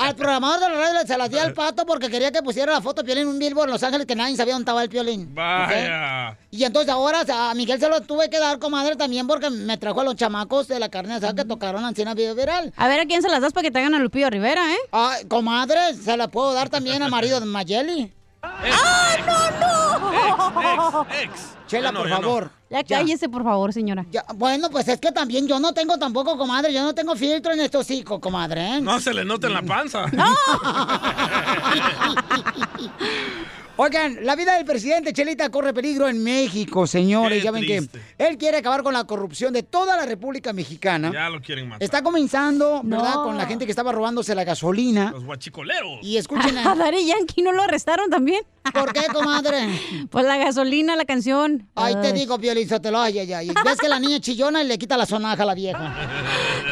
Al programador de la radio se las di al pato porque quería que pusiera la foto de Piolín en un billboard en Los Ángeles que nadie sabía dónde estaba el Piolín.
Vaya.
Y entonces ahora a Miguel se lo tuve que dar, comadre, también porque me trajo a los chamacos de la carne asada que tocaron Ancina Video Viral.
A ver a quién se las das para que te hagan a Lupillo Rivera, ¿eh?
Ah, comadre, se la puedo dar también al marido de Mayeli.
¡Ah, no, no!
Ex, ex.
Chela,
no,
por
ya no.
favor.
Ya cállese, por favor, señora.
Ya, bueno, pues es que también yo no tengo tampoco, comadre, yo no tengo filtro en estos hijos, comadre, ¿eh?
No se le nota en la panza. [LAUGHS] [LAUGHS]
Oigan, la vida del presidente Chelita corre peligro en México, señores.
Qué
ya ven
triste.
que él quiere acabar con la corrupción de toda la República Mexicana.
Ya lo quieren matar.
Está comenzando, ¿verdad?
No.
Con la gente que estaba robándose la gasolina.
Los guachicoleros.
Y escuchen [LAUGHS]
A
a...
Daddy Yankee no lo arrestaron también. [LAUGHS]
¿Por qué, comadre? [LAUGHS]
Pues la gasolina, la canción.
Ay, te digo, Piolín, Sotelo, ay, ay, ay. Ves que la niña chillona y le quita la sonaja a la vieja.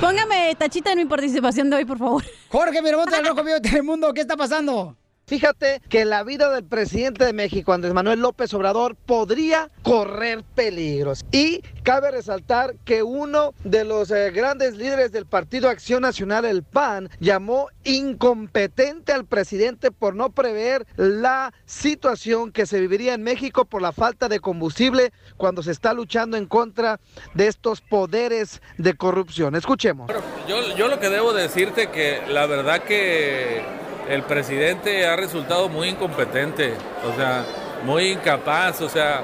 Póngame tachita en mi participación de hoy, por favor.
Jorge Miramonte del Rojo Vivo de Telemundo, ¿qué está pasando?
Fíjate que la vida del presidente de México, Andrés Manuel López Obrador, podría correr peligros. Y cabe resaltar que uno de los eh, grandes líderes del Partido Acción Nacional, el PAN, llamó incompetente al presidente por no prever la situación que se viviría en México por la falta de combustible cuando se está luchando en contra de estos poderes de corrupción. Escuchemos.
Yo, yo lo que debo decirte que la verdad que el presidente ha resultado muy incompetente, o sea, muy incapaz, o sea,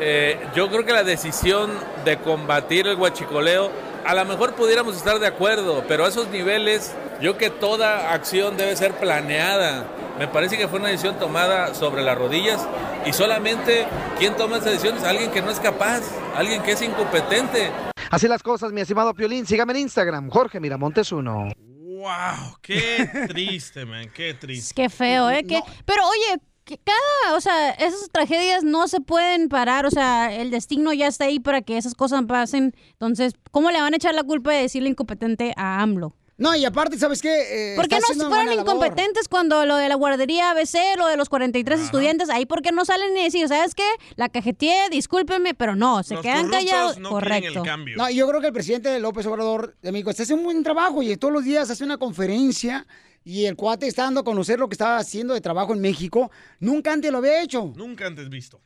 eh, yo creo que la decisión de combatir el huachicoleo, a lo mejor pudiéramos estar de acuerdo, pero a esos niveles, yo que toda acción debe ser planeada. Me parece que fue una decisión tomada sobre las rodillas y solamente quien toma esa decisión es alguien que no es capaz, alguien que es incompetente.
Así las cosas, mi estimado Piolín. Sígame en Instagram, Jorge Miramontes 1.
Wow, qué [LAUGHS] triste, man, qué triste.
Qué feo, ¿eh? Que- Pero oye, cada, o sea, esas tragedias no se pueden parar, o sea, el destino ya está ahí para que esas cosas pasen. Entonces, ¿cómo le van a echar la culpa de decirle incompetente a AMLO?
No, y aparte, ¿sabes qué? Eh,
¿Por qué no fueron
labor.
incompetentes cuando lo de la guardería ABC, lo de los 43 estudiantes, ahí por qué no salen y decir, ¿sabes qué? La cajeteé, discúlpenme, pero no, se
Los
quedan callados.
no
Correcto.
No, yo creo que el presidente López Obrador de México está haciendo un buen trabajo y todos los días hace una conferencia y el cuate está dando a conocer lo que estaba haciendo de trabajo en México. Nunca antes lo había hecho.
Nunca antes visto.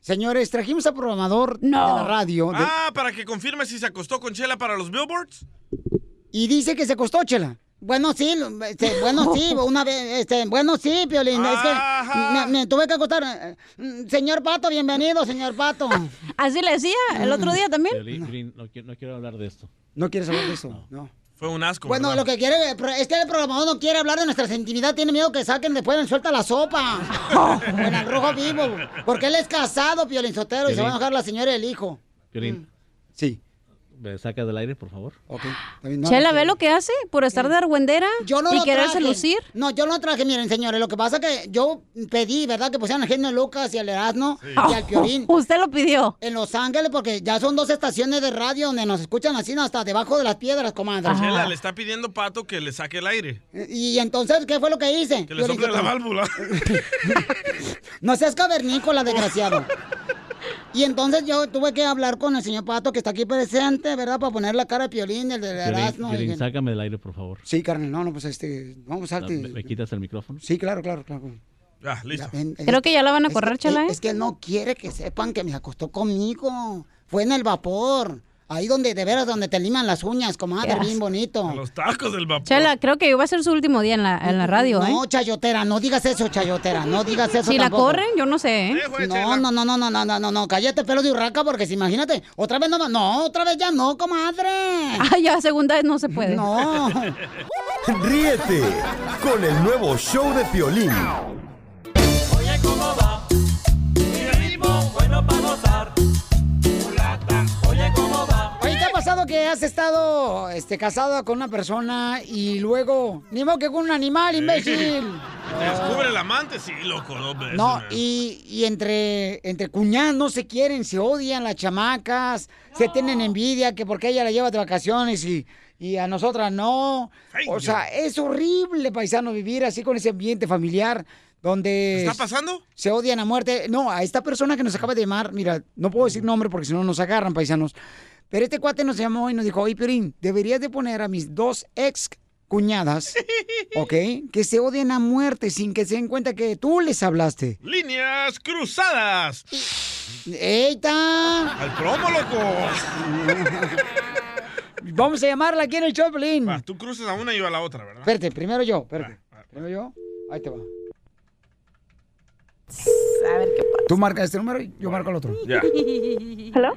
Señores, trajimos al programador de la radio de-
Ah, para que confirme si se acostó con Chela para los billboards.
Y dice que se costó, chela. Bueno, sí, este, bueno, sí, [LAUGHS] una vez, este, bueno, sí, Piolín, es que me, me tuve que acostar. Mm, Señor Pato, bienvenido, señor Pato. [LAUGHS]
Así le decía el otro día también.
Piolín, no, quiero, no quiero hablar de esto.
¿No quieres hablar de eso? No.
Fue un asco.
Bueno,
¿verdad?
lo que quiere es que el programador no quiere hablar de nuestra intimidad, tiene miedo que saquen después en suelta la sopa. [LAUGHS] en el rojo vivo. Porque él es casado, Piolín Sotero, y se va a enojar la señora y el hijo.
Piolín.
Sí.
¿Me sacas del aire, por favor?
Ok.
Chela, ¿ve lo que hace por estar de argüendera
Yo no
y
lo
quererse
traje.
lucir?
No, yo no traje, miren, señores. Lo que pasa que yo pedí, ¿verdad? Que pusieran al genio Lucas y al Erasmo y al Piorín. [LAUGHS]
Usted lo pidió.
En Los Ángeles, porque ya son dos estaciones de radio donde nos escuchan así hasta debajo de las piedras, comadre.
Chela le está pidiendo Pato que le saque el aire.
Y entonces, ¿qué fue lo que hice?
Que le sople la válvula. [LAUGHS]
No seas cavernícola, desgraciado. [LAUGHS] Y entonces yo tuve que hablar con el señor Pato, que está aquí presente, ¿verdad? Para poner la cara de Piolín, el de
Piolín,
Erasmo. y-
Piolín, sácame del aire, por favor.
Sí, carnal, no, no, pues este, vamos, salte.
¿Me, me quitas el micrófono?
Sí, claro, claro, claro.
Ya, listo.
Creo que ya la van a
Es
correr,
que-
chala, ¿eh?
Es que él no quiere que sepan que me acostó conmigo. Fue en el vapor. Ahí donde, de veras, donde te liman las uñas, comadre,
Qué
bien bonito.
Los tacos del vapor.
Chela, creo que va a ser su último día en la, en la radio, ¿eh?
No, chayotera, no digas eso, chayotera, no digas eso
Si la corren, yo no sé, ¿eh?
No, no, no, no, no, no, no, no, no, cállate pelo de urraca porque si imagínate, otra vez no, va- no, otra vez ya no, comadre. [LAUGHS]
Ah, ya, segunda vez no se puede.
No. [LAUGHS]
Ríete con el nuevo show de Piolín.
Oye, ¿cómo va? Mi ritmo bueno para gozar.
Pasado que has estado este, casado con una persona y luego, ni modo que con un animal, imbécil?
¿Te [LAUGHS] descubre el amante? Sí, loco, dos veces.
No,
man.
y, y entre, entre cuñadas no se quieren, se odian las chamacas, se tienen envidia que porque ella la lleva de vacaciones y, y a nosotras no. O sea, es horrible, paisano, vivir así con ese ambiente familiar donde...
¿Está pasando?
Se odian a muerte. No, a esta persona que nos acaba de llamar, mira, no puedo decir nombre porque si no nos agarran, paisanos. Pero este cuate nos llamó y nos dijo, oye, Piolín, deberías de poner a mis dos ex cuñadas, [LAUGHS] ¿ok? Que se odien a muerte sin que se den cuenta que tú les hablaste.
Líneas cruzadas.
¡Eita!
Al promo, loco. [LAUGHS]
Vamos a llamarla aquí en el Choplin.
Va, tú cruzas a una y yo a la otra, ¿verdad?
Espérate, primero yo, espérate. Primero yo. Ahí te va.
A ver qué pasa.
Tú marcas este número y yo marco el otro.
Ya. [LAUGHS]
¿Hello?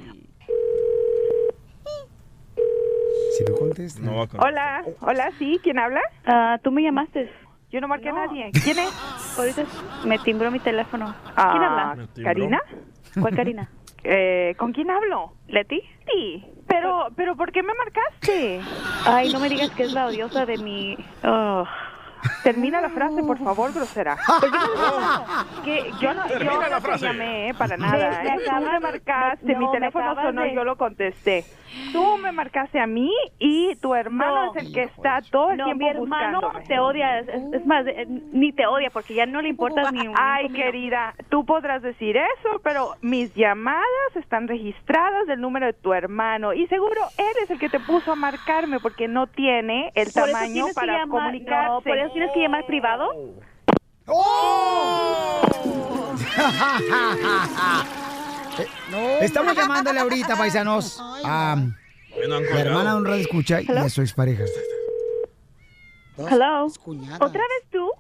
Si no contestas.
No va a
Hola, hola, sí, ¿quién habla?
Ah, tú me llamaste.
Yo no marqué a nadie. ¿Quién es?
Ahorita me timbró mi teléfono.
Ah,
¿Quién habla?
Timbró.
¿Karina?
¿Cuál Karina? [LAUGHS]
Eh, ¿Con quién hablo?
¿Leti?
Sí. Pero, pero, ¿por qué me marcaste?
Ay, no me digas que es la odiosa de mi...
Oh. Termina la frase, por favor, grosera.
Pues yo no-
que yo no,
Termina
yo
la
no te
frase.
llamé, eh, para nada.
me
¿eh? Tú
acabas-
me marcaste,
no,
mi
me
teléfono
acabas
sonó
de-
yo lo contesté. Tú me marcaste a mí y tu hermano
No.
es el que está todo el
No,
tiempo
mi hermano
buscándome.
te odia, es, más, eh, ni te odia porque ya no le importas ni un
Ay, querida, tú podrás decir eso, pero mis llamadas están registradas del número de tu hermano y seguro eres el que te puso a marcarme porque no tiene el
Por
tamaño para
llamar-
comunicarse.
No, por eso tienes que llamar privado.
¡Oh! [LAUGHS] Estamos llamándole ahorita, paisanos, a
Bueno,
la hermana de un radio escucha y a su expareja.
Hello. ¿Otra vez tú?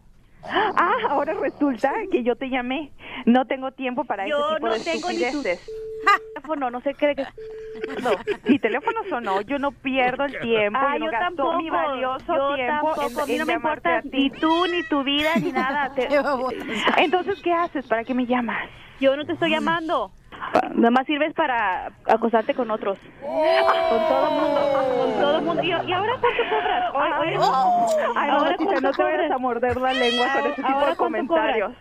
Ah, ahora resulta que yo te llamé. No tengo tiempo para ese
Yo
tipo
no
de
tengo ni tu teléfono, no sé qué...
No, mi teléfono sonó, yo no pierdo el tiempo,
Ah,
yo no
yo tampoco,
mi valioso
yo
tiempo
tampoco,
en,
a mí
en
no me importa
a ti.
ni tú, ni tu vida, ni nada. [LAUGHS] Te-
Entonces, ¿qué haces? ¿Para qué me llamas?
yo no te estoy llamando. Nada más sirves para acostarte con otros. Con todo mundo, con todo mundo. ¿Y, y ahora cuánto cobras?
Ay,
Ahora-
ay,
ahora
mamacita,
cuánto
no te vayas a morder la lengua con ese tipo
Ahora
de comentarios.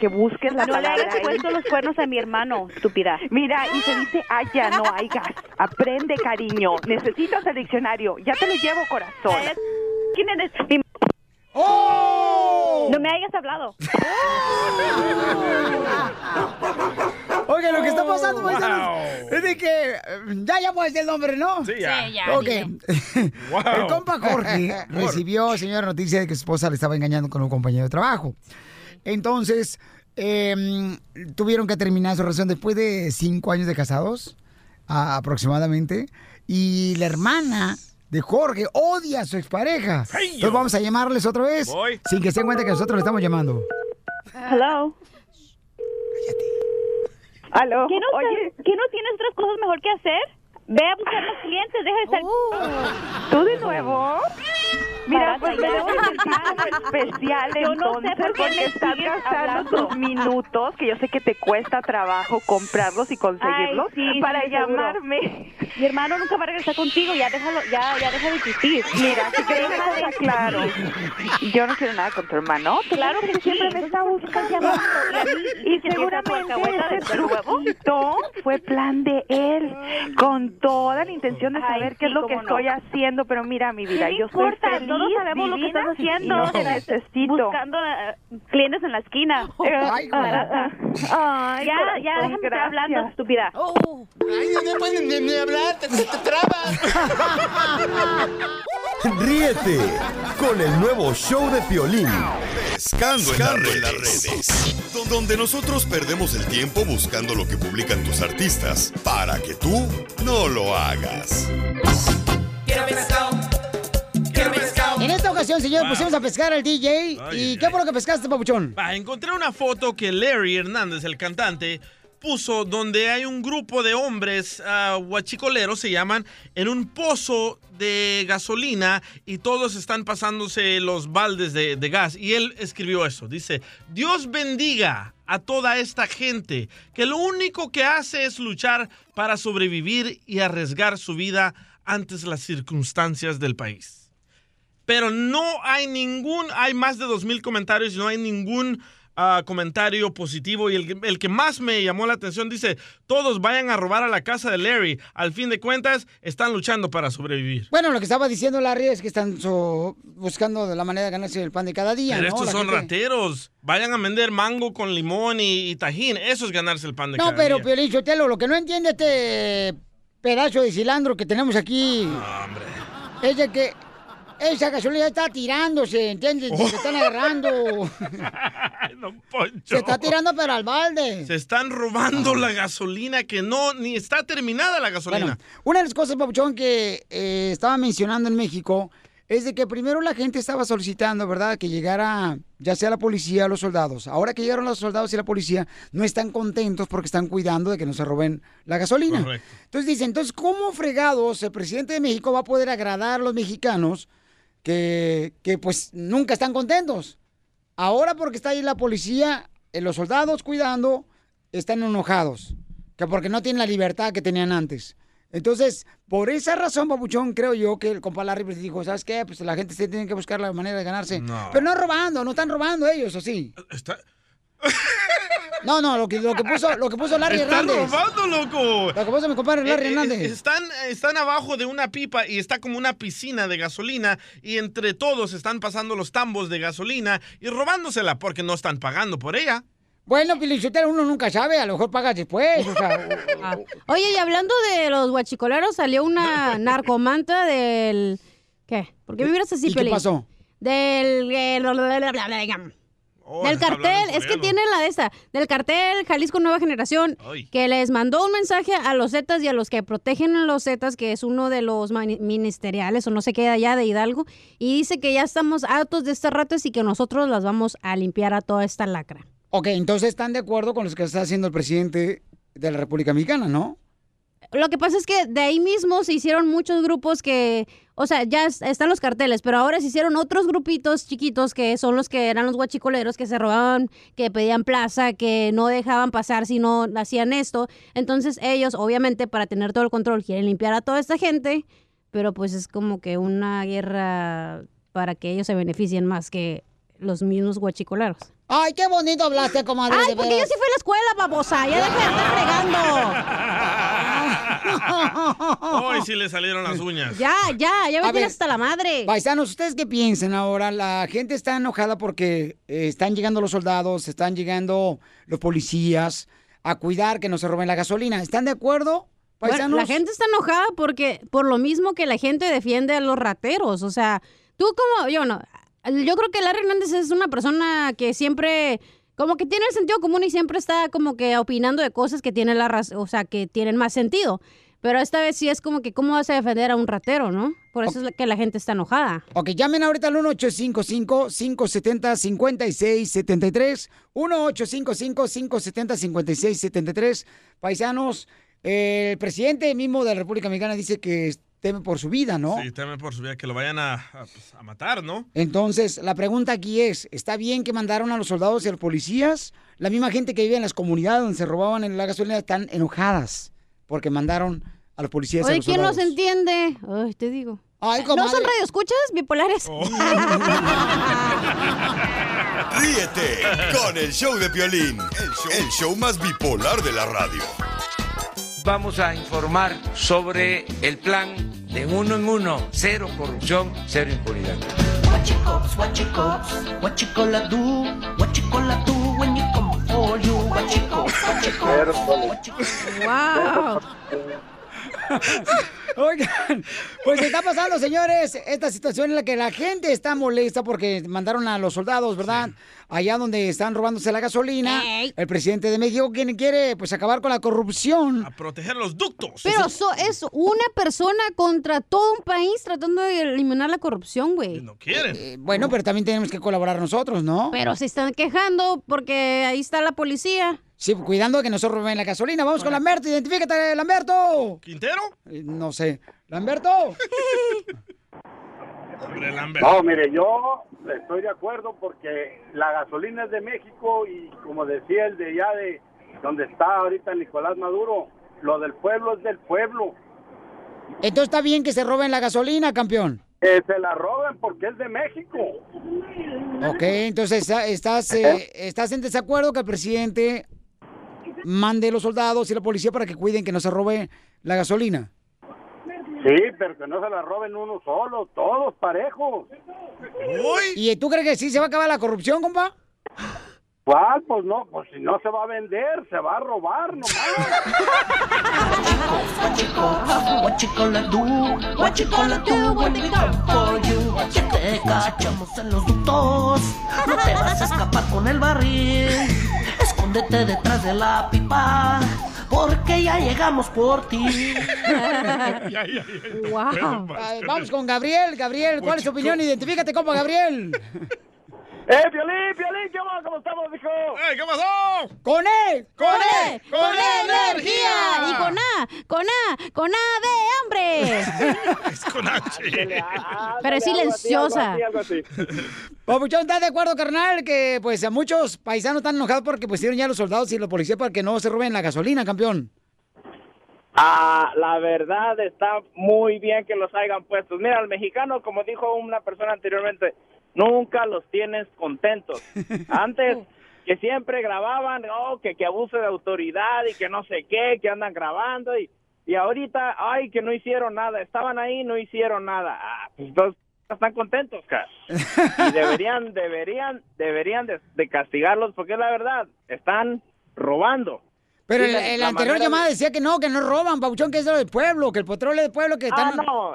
Que busques la
No le
ahí.
puesto los cuernos a mi hermano, estúpida.
Mira, y se dice haya, no hayas. Aprende, cariño. Necesitas el diccionario. Ya te lo llevo, corazón.
¿Quién eres? Mi-
¡Oh!
No me hayas hablado. [LAUGHS]
Oiga, lo que está pasando,
Wow.
paisanos, es de que eh, ya ya puedes decir el nombre, ¿no?
Sí, ya.
Sí, ya,
Ok. [LAUGHS]
Wow.
El compa [LAUGHS] Jorge recibió, señora, noticia de que su esposa le estaba engañando con un compañero de trabajo. Entonces, em, tuvieron que terminar su relación después de cinco años de casados, a- aproximadamente. Y la hermana de Jorge odia a su expareja.
Hey.
Entonces vamos a llamarles otra vez,
Voy.
sin que se den cuenta que nosotros le estamos llamando.
Hello.
Aló.
¿Qué no,
Oye,
¿Qué no tienes otras cosas mejor que hacer? Ve a buscar más clientes, deja de estar...
Oh. ¿tú de nuevo? [LAUGHS] Especial
Yo no sé
entonces
por
porque estás gastando
hablando.
tus minutos, que yo sé que te cuesta trabajo comprarlos y conseguirlos,
Ay, sí,
para
sí, seguro.
llamarme.
Mi hermano nunca va a regresar contigo, ya déjalo, ya, ya deja de existir.
Mira, si quieres
Deja de
está claro. Yo no quiero nada con tu hermano.
Claro que
siempre me está buscando. Y seguramente ese truquito fue plan de él, con toda la intención de
Ay,
saber
sí,
qué es lo que
no.
estoy haciendo. Pero mira, mi vida,
¿Qué
yo soy feliz,
Todos sabemos lo que estás haciendo.
y no te necesito.
Buscando eh, clientes en la esquina. [LAUGHS]
Ay.
Ay,
ya,
corazón,
ya, déjame estar hablando, estúpida.
Ay, no pueden ni, ni hablar, te, te trabas. [LAUGHS]
Ríete con el nuevo show de Piolín.
Pescando, en, las redes. Don- Donde nosotros perdemos el tiempo buscando lo que publican tus artistas para que tú no lo hagas.
Quiero pescado.
En esta ocasión, señor, pusimos a pescar al DJ. ¿Y qué fue lo que pescaste, papuchón?
Encontré una foto que Larry Hernández, el cantante, puso donde hay un grupo de hombres ah, guachicoleros, se llaman, en un pozo de gasolina y todos están pasándose los baldes de, de gas. Y él escribió eso, dice, Dios bendiga a toda esta gente que lo único que hace es luchar para sobrevivir y arriesgar su vida ante las circunstancias del país pero no hay ningún, hay más de 2.000 comentarios y no hay ningún ah, comentario positivo. Y el, que- el que más me llamó la atención dice, todos vayan a robar a la casa de Larry. Al fin de cuentas, están luchando para sobrevivir.
Bueno, lo que estaba diciendo Larry es que están so- buscando la manera de ganarse el pan de cada día,
Pero
¿no?
estos
La
son
gente-
rateros. Vayan a vender mango con limón y, y tajín. Eso es ganarse el pan de
No,
cada
pero
día.
Piolín Sotelo, lo que no entiende este pedazo de cilantro que tenemos aquí es de que esa gasolina está tirándose, ¿entiendes? Se están agarrando. [LAUGHS] Se está tirando pero al balde.
Se están robando la gasolina que no, ni está terminada la gasolina.
Bueno, una de las cosas, Papuchón, que eh, estaba mencionando en México es de que primero la gente estaba solicitando, ¿verdad?, que llegara ya sea la policía o los soldados. Ahora que llegaron los soldados y la policía, no están contentos porque están cuidando de que no se roben la gasolina.
Correcto.
Entonces dicen, entonces, ¿cómo fregados el presidente de México va a poder agradar a los mexicanos que, que pues nunca están contentos? Ahora porque está ahí la policía, eh, los soldados cuidando, están enojados. Que porque no tienen la libertad que tenían antes. Entonces, por esa razón, Papuchón, creo yo que el compa Larry pues, dijo, ¿sabes qué? Pues la gente se tiene que buscar la manera de ganarse.
No.
Pero no robando, no están robando ellos, ¿o sí? No, no, lo que, lo que puso, lo que puso Larry
Están
Hernández.
robando, loco.
Lo que puso mi compadre Larry
Eh, eh,
Hernández.
Están, están abajo de una pipa y está como una piscina de gasolina y entre todos están pasando los tambos de gasolina y robándosela porque no están pagando por ella.
Bueno, Pilichotero, uno nunca sabe, a lo mejor pagas después, o sea...
Ah. Oye, y hablando de los guachicoleros, salió una narcomanta del... ¿Qué? ¿Por qué me miras así,
¿Y qué pasó?
Del...
Oh,
del cartel, es que tiene la de esta, del cartel Jalisco Nueva Generación,
Ay.
que les mandó un mensaje a los Zetas y a los que protegen a los Zetas, que es uno de los ministeriales o no sé qué de allá de Hidalgo, y dice que ya estamos hartos de estas ratas y que nosotros las vamos a limpiar a toda esta lacra.
Ok, entonces están de acuerdo con los que está haciendo el presidente de la República Mexicana, ¿no?
Lo que pasa es que de ahí mismo se hicieron muchos grupos que, o sea, ya es- están los carteles, pero ahora se hicieron otros grupitos chiquitos que son los que eran los guachicoleros que se robaban, que pedían plaza, que no dejaban pasar si no hacían esto. Entonces ellos, obviamente, para tener todo el control, quieren limpiar a toda esta gente, pero pues es como que una guerra para que ellos se beneficien más que los mismos guachicoleros.
Ay, qué bonito hablaste, comadre.
Ay, porque yo sí fui a la escuela, babosa. Ya deja de estar fregando. [LAUGHS]
Hoy sí le salieron las uñas.
Ya, ya, ya me
A
tiene
ver,
hasta la madre.
Paisanos, ¿ustedes qué piensan ahora? La gente está enojada porque eh, están llegando los soldados, están llegando los policías a cuidar que no se roben la gasolina. ¿Están de acuerdo,
Bueno,
paisanos?
la gente está enojada porque por lo mismo que la gente defiende a los rateros. O sea, tú como, yo no, yo creo que Larry Hernández es una persona que siempre, como que tiene el sentido común y siempre está como que opinando de cosas que tienen la raz- o sea, que tienen más sentido. Pero esta vez sí es como que, ¿cómo vas a defender a un ratero, no? Por eso es que la gente está enojada.
Ok, llamen ahorita al 1-855-570-5673. 1-855-570-5673. Paisanos, eh, el presidente mismo de la República Mexicana dice que teme por su vida, ¿no?
Sí, teme por su vida que lo vayan a, a, pues, a matar, ¿no?
Entonces, la pregunta aquí es, ¿está bien que mandaron a los soldados y a los policías? La misma gente que vive en las comunidades donde se robaban en la gasolina están enojadas porque mandaron a los policías y a
Oye,
los
¿quién
soldados.
los entiende? Ay, te digo.
Ay,
¿No son radioescuchas bipolares? [LAUGHS]
Ríete con el show de Piolín, el show, el show más bipolar de la radio.
Vamos a informar sobre el plan de uno en uno, cero corrupción, cero impunidad.
Do? Do when you come for you?
Wow. [LAUGHS]
Oigan, pues está pasando, señores, esta situación en la que la gente está molesta porque mandaron a los soldados, ¿verdad? Allá donde están robándose la gasolina. El presidente de México quien quiere pues acabar con la corrupción.
A proteger los ductos.
Pero so- es una persona contra todo un país tratando de eliminar la corrupción, güey.
No quieren.
Eh, bueno, pero también tenemos que colaborar nosotros, ¿no?
Pero se están quejando porque ahí está la policía.
Sí, cuidando de que no se roben la gasolina. Vamos con Lamberto, identifícate, Lamberto.
¿Quintero?
Eh, No sé. Lamberto. [LAUGHS]
Hombre.
No, mire, yo estoy de acuerdo porque la gasolina es de México y como decía el de allá de donde está ahorita Nicolás Maduro, lo del pueblo es del pueblo.
Entonces está bien que se roben la gasolina, campeón.
Que se la roben porque es de México.
Ok, entonces está- estás, eh, estás en desacuerdo que el presidente mande los soldados y la policía para que cuiden que no se robe la gasolina.
Sí, pero que no se la roben uno solo, todos parejos.
¿Y tú crees que sí se va a acabar la corrupción, compa?
¿Cuál? Pues no, pues si no se va a vender, se va a robar nomás.
Te cachamos en los ductos. No te vas a escapar con el barril. Escóndete detrás de la pipa. Porque ya llegamos por ti. [LAUGHS]
Wow. vamos con Gabriel. Gabriel, ¿cuál es tu opinión? Identifícate, compa Gabriel. [LAUGHS]
¡Eh, Piolín, Piolín! ¿Qué va? ¿Cómo estamos, hijo?
¡Eh, qué pasó!
¡Con él!
¡Con E! ¡Con E energía! Y con A, con A, con A de hambre. [LAUGHS]
Es con H.
Pero es silenciosa.
Papuchón, ¿estás de acuerdo, carnal? Que pues a muchos paisanos están enojados porque pusieron ya los soldados y los policías para que no se roben la gasolina, campeón.
Ah, la verdad está muy bien que los hayan puestos. Mira, el mexicano, como dijo una persona anteriormente, nunca los tienes contentos. [LAUGHS] Antes que siempre grababan, oh, que, que abuso de autoridad y que no sé qué, que andan grabando y, y ahorita, ay, que no hicieron nada. Estaban ahí, no hicieron nada. Ah, pues entonces están contentos, cara. Y [LAUGHS] deberían, deberían, deberían de, de castigarlos porque la verdad, están robando.
Pero el, anterior llamada
de-
decía que no, que no roban, Papuchón, que es lo del pueblo, que el petróleo del pueblo que están...
Ah, no.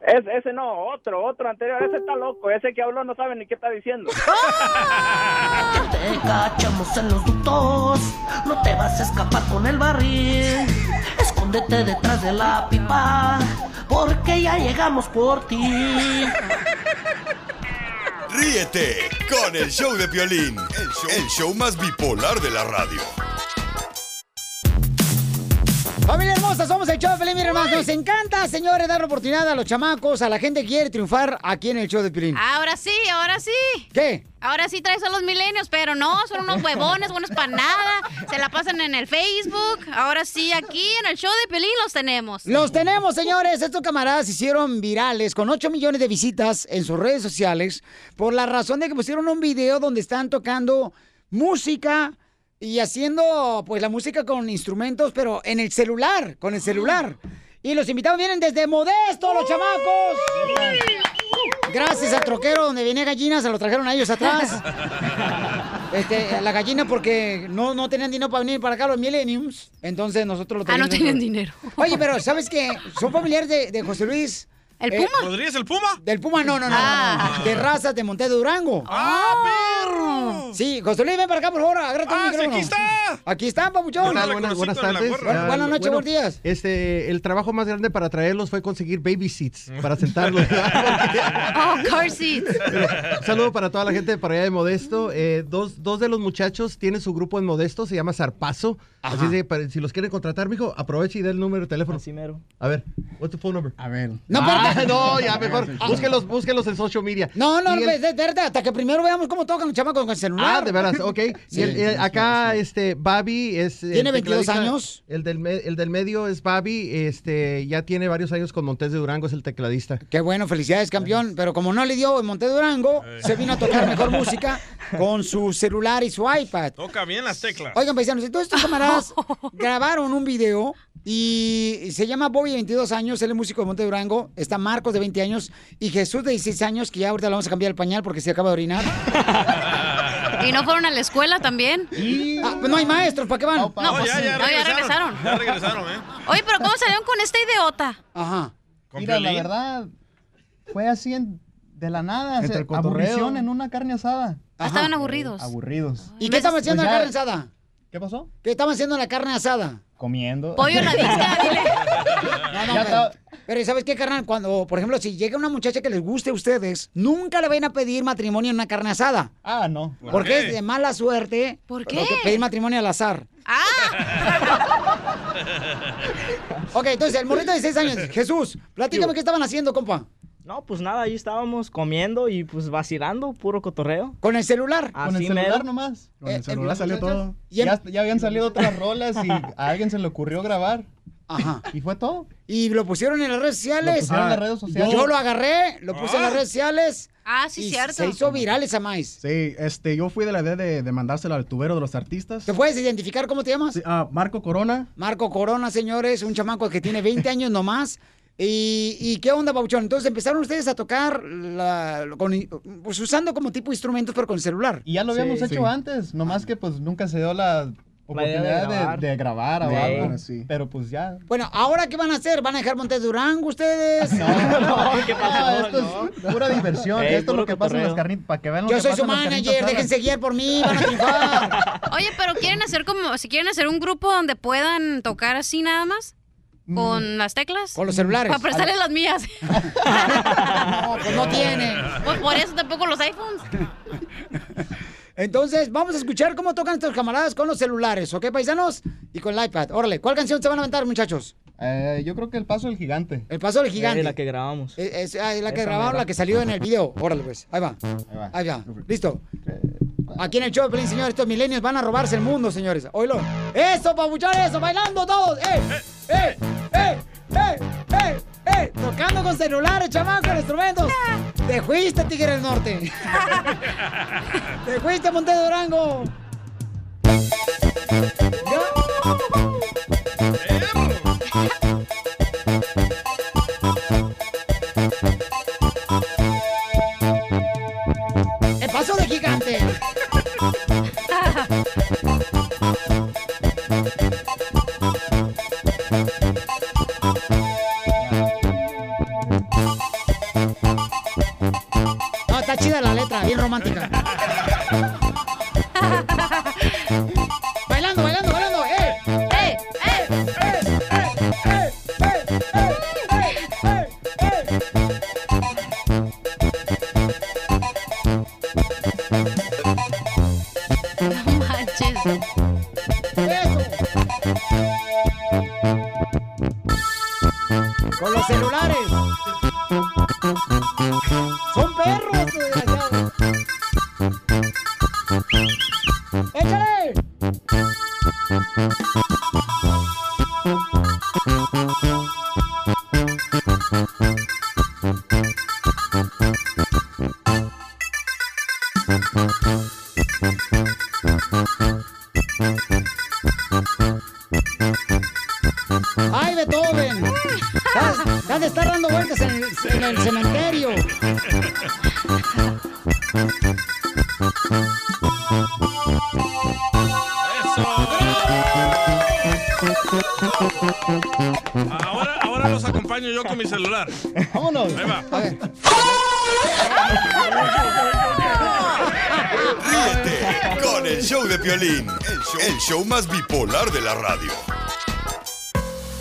Es, ese no, otro, otro anterior. Ese está loco. Ese que habló no sabe ni qué está diciendo. [LAUGHS]
Te cachamos en los ductos. No te vas a escapar con el barril. Escóndete detrás de la pipa. Porque ya llegamos por ti.
Ríete con el show de Piolín, el show, el show más bipolar de la radio.
Familia hermosa, somos el show de Pelín, mi hermano. Nos encanta, señores, dar oportunidad a los chamacos, a la gente que quiere triunfar aquí en el show de Pelín.
Ahora sí, ahora sí.
¿Qué?
Ahora sí traes a los milenios, pero no, son unos huevones, buenos para nada. Se la pasan en el Facebook. Ahora sí, aquí en el show de Pelín los tenemos.
Los tenemos, señores. Estos camaradas se hicieron virales con 8 millones de visitas en sus redes sociales por la razón de que pusieron un video donde están tocando música y haciendo pues la música con instrumentos, pero en el celular, con el celular. Y los invitados vienen desde Modesto, los chamacos. Gracias al troquero donde venía gallinas, se lo trajeron a ellos atrás. [LAUGHS] Este, la gallina porque no, no tenían dinero para venir para acá los millenniums. Entonces nosotros lo
Ah, no
trajimos dentro.
dinero.
Oye, pero ¿sabes qué? Son familiares de, de José Luis.
¿El
Eh,
Puma?
¿Rodríguez el Puma?
Del Puma, no, no, no.
Ah.
De razas de Monte de Durango.
¡Ah, perro!
Sí, José Luis, ven para acá, por favor. Agárrate
¡Ah,
un
sí,
micrófono.
aquí está!
Aquí está, papuchón.
Buenas, buenas, buenas tardes.
Buenas noches, buenos días.
Este, el trabajo más grande para traerlos fue conseguir baby seats para sentarlos. [LAUGHS]
Oh, car seats.
Un [LAUGHS] saludo para toda la gente de por allá de Modesto. Eh, dos, dos de los muchachos tienen su grupo en Modesto, se llama Zarpazo. Así es de, para- si los quieren contratar, mijo, aproveche y dé el número de teléfono. A ver, what's the phone number?
A ver.
No,
Ah, no, ya mejor. [LAUGHS] Búsquenlos, búsquenlos en social media.
No, no,
el-
espérate, hasta que primero veamos cómo tocan los chamacos con el celular.
Ah, de veras, ok.
Sí. [LAUGHS]
Y el- el- acá, este, Babi es... el
Tiene 22
tecladista.
años.
El del, me- el del medio es Babi, este, ya tiene varios años con Montes de Durango, es el tecladista.
Qué bueno, felicidades, campeón. Pero como no le dio en Monte Durango, se vino a tocar mejor [LAUGHS] música con su celular y su iPad.
Toca bien las teclas.
Oigan, paisanos, entonces estos camaradas [LAUGHS] grabaron un video y se llama Bobby, de 22 años, él es músico de Monte Durango, está Marcos, de 20 años, y Jesús, de 16 años, que ya ahorita le vamos a cambiar el pañal porque se acaba de orinar. [LAUGHS]
¿Y no fueron a la escuela también?
Ah, pues no hay maestros, ¿para qué van?
No, pues,
ya, ya
no, ya
regresaron.
regresaron.
Ya regresaron, ¿eh?
Oye, pero ¿cómo salieron con esta idiota?
Ajá.
¿Con
Mira, la verdad, fue así en- de la nada.
Entre
se- aburrición en una carne asada.
Ah, Estaban aburridos.
Aburridos.
¿Y qué estaban haciendo en
Pues
la
ya-
carne asada?
¿Qué pasó?
¿Qué estaban haciendo en la carne asada?
Comiendo.
Pollo en la [LAUGHS] dile.
No, no, pero, pero ¿sabes qué, carnal? Cuando, por ejemplo, si llega una muchacha que les guste a ustedes, nunca le vayan a pedir matrimonio en una carne asada.
Ah, no.
Porque es de mala suerte.
¿Por qué?
que pedir matrimonio al azar. [LAUGHS] ok, entonces, el morrito de 6 años. [LAUGHS] Jesús, platícame qué estaban haciendo, compa.
No, pues nada, ahí estábamos comiendo y pues vacilando, puro cotorreo.
¿Con el celular?
Con el celular
mero.
nomás. Con
Eh,
el celular
eh,
salió todo.
y
Ya, ya habían salido [LAUGHS] otras rolas y a alguien se le ocurrió grabar.
Ajá.
Y fue todo.
Y lo pusieron en las redes sociales.
Lo pusieron en las redes sociales.
Yo lo agarré, lo puse en las
Ah.
redes sociales.
Ah, sí,
y
cierto.
Se hizo viral esa maíz.
Sí, este, yo fui de la idea de, de mandársela al tubero de los artistas.
¿Te puedes identificar cómo te llamas?
Sí, ah, Marco Corona.
Marco Corona, señores, un chamaco que tiene 20 años nomás. ¿Y, y qué onda, Pabuchón? Entonces empezaron ustedes a tocar la- con- pues, usando como tipo instrumentos, pero con celular.
Y ya lo habíamos
Sí.
hecho antes, nomás que pues nunca se dio la oportunidad de,
grabar.
de grabar o
Sí.
algo. Pero pues ya.
Bueno, ¿ahora qué van a hacer? ¿Van a dejar Montes Durango ustedes?
No, [LAUGHS]
¿qué pasó?
Ah, esto es pura diversión.
Ey,
esto es lo que pasa en las carnitas. Para que vean lo
Yo
que
soy
pasa
su manager, déjense guiar por mí, van a [LAUGHS] triunfar.
Oye, pero quieren hacer como, si quieren hacer un grupo donde puedan tocar así nada más, con las teclas.
Con los celulares.
Para prestarles las mías. [LAUGHS]
No, pues no tiene.
Pues por eso tampoco los iPhones.
Entonces, vamos a escuchar cómo tocan estos camaradas con los celulares, ¿ok, paisanos? Y con el iPad. Órale, ¿cuál canción se van a aventar, muchachos?
Eh, yo creo que el paso del gigante.
El paso del gigante.
Eh, la que grabamos.
Es, es- ah, es la que
Esa
grabaron,
mera.
la que salió en el video. Órale, pues. Ahí va.
va.
Ahí va. Listo. Aquí en el show Pelín, señores, estos milenios van a robarse el mundo, señores. Oílo. ¡Eso, papuchón, eso! ¡Bailando todos! ¡Eh! ¡Eh! ¡Eh! ¡Eh! ¡Eh! ¡Eh! Tocando con celulares, chamacos, instrumentos. Te fuiste, Tigre del Norte. [LAUGHS] Te fuiste, Monte Durango. El bien romántica.
Show, el show más bipolar de la radio.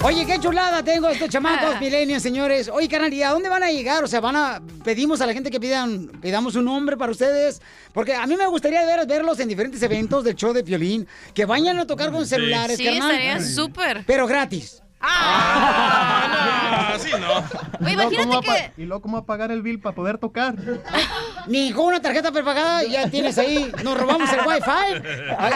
Oye, qué chulada tengo estos chamacos milenios, señores. Oye, carnal, ¿y a dónde van a llegar? O sea, van a pedimos a la gente que pidan pidamos un nombre para ustedes, porque a mí me gustaría ver, verlos en diferentes eventos del show de violín, que vayan a tocar con celulares,
Sí,
carnal.
estaría súper.
Pero gratis.
Ah, así no.
Oye,
¿Y luego
imagínate
cómo va a
que-
¿Y luego cómo va a pagar el bill para poder tocar? [LAUGHS]
Ni con una tarjeta prepagada ya tienes ahí. Nos robamos el wifi. [LAUGHS] Ahí.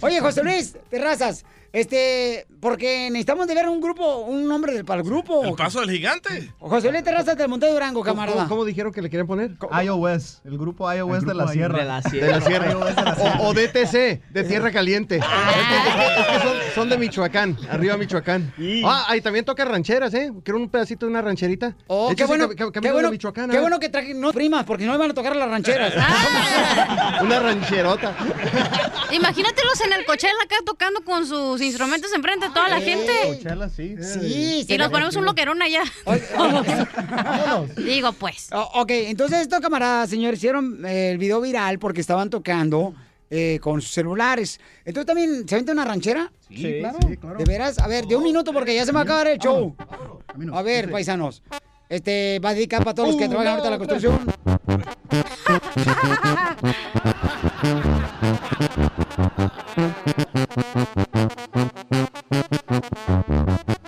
Oye, José Luis Terrazas, este, porque necesitamos de ver un grupo, un nombre del, para el grupo.
El paso del gigante.
José Luis Terrazas del Monte de Durango, camarada.
¿Cómo, cómo dijeron que le quieren poner?
iOS, el grupo iOS de la
grupo
Sierra.
De la
De
sierra.
la sierra.
iOS de la
O, o DTC, de Tierra Caliente. Es que, es que son, son de Michoacán. Arriba Michoacán. Ah, ahí también toca rancheras, ¿eh? Quiero un pedacito de una rancherita.
Oh, qué bueno, qué bueno,
de Michoacán.
qué
¿eh?
bueno que traje no primas, porque no iban a tocar las rancheras. [LAUGHS]
Una rancherota.
Imagínatelos en el Coachella acá tocando con sus instrumentos enfrente de toda la gente.
Sí.
Sí,
Y nos ponemos un loquerón allá. [LAUGHS] Digo, pues.
O- ok, entonces estos camaradas, señores, hicieron eh, el video viral porque estaban tocando eh, con sus celulares. Entonces también, ¿se vende una ranchera?
Sí, claro.
¿De veras? A ver, de un minuto porque ya se me va a acabar el show. A ver, paisanos. Este va a dedicar para todos los que trabajan ahorita en la construcción. ¡Canta, [LAUGHS]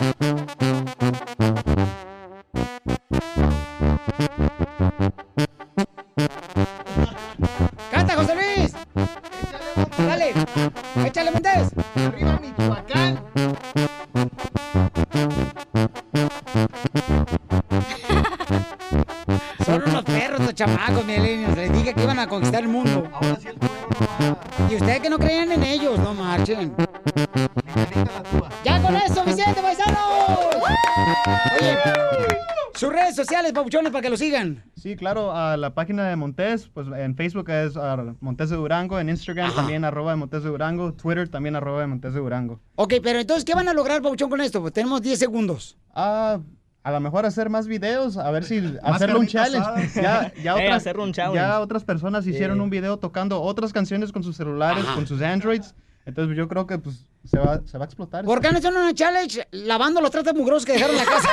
papuchones, para que lo sigan.
Sí, claro, a la página de Montes, pues en Facebook es ah, Montes de Durango, en Instagram también arroba de Montes de Durango, Twitter también arroba de Montes de Durango.
Ok, pero entonces, ¿qué van a lograr, papuchón, con esto? Pues tenemos 10 segundos.
Ah, a lo mejor hacer más videos, a ver si hacerlo un
carnitas
challenge. Ya, ya, [LAUGHS]
Eh,
otras,
hacerlo un challenge.
ya otras personas hicieron un video tocando otras canciones con sus celulares,
Ajá.
con sus Androids. Entonces yo creo que pues se va, se va a explotar.
¿Por qué no hacen una challenge lavando los trastes mugrosos que dejaron en la casa?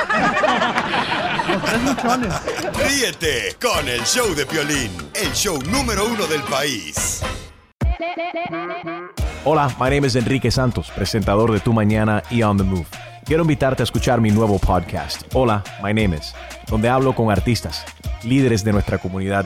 [LAUGHS]
Ríete con el show de Piolín, el show número uno del país.
Hola, my name is Enrique Santos, presentador de Tu Mañana y On the Move. Quiero invitarte a escuchar mi nuevo podcast, Hola, my name is, donde hablo con artistas, líderes de nuestra comunidad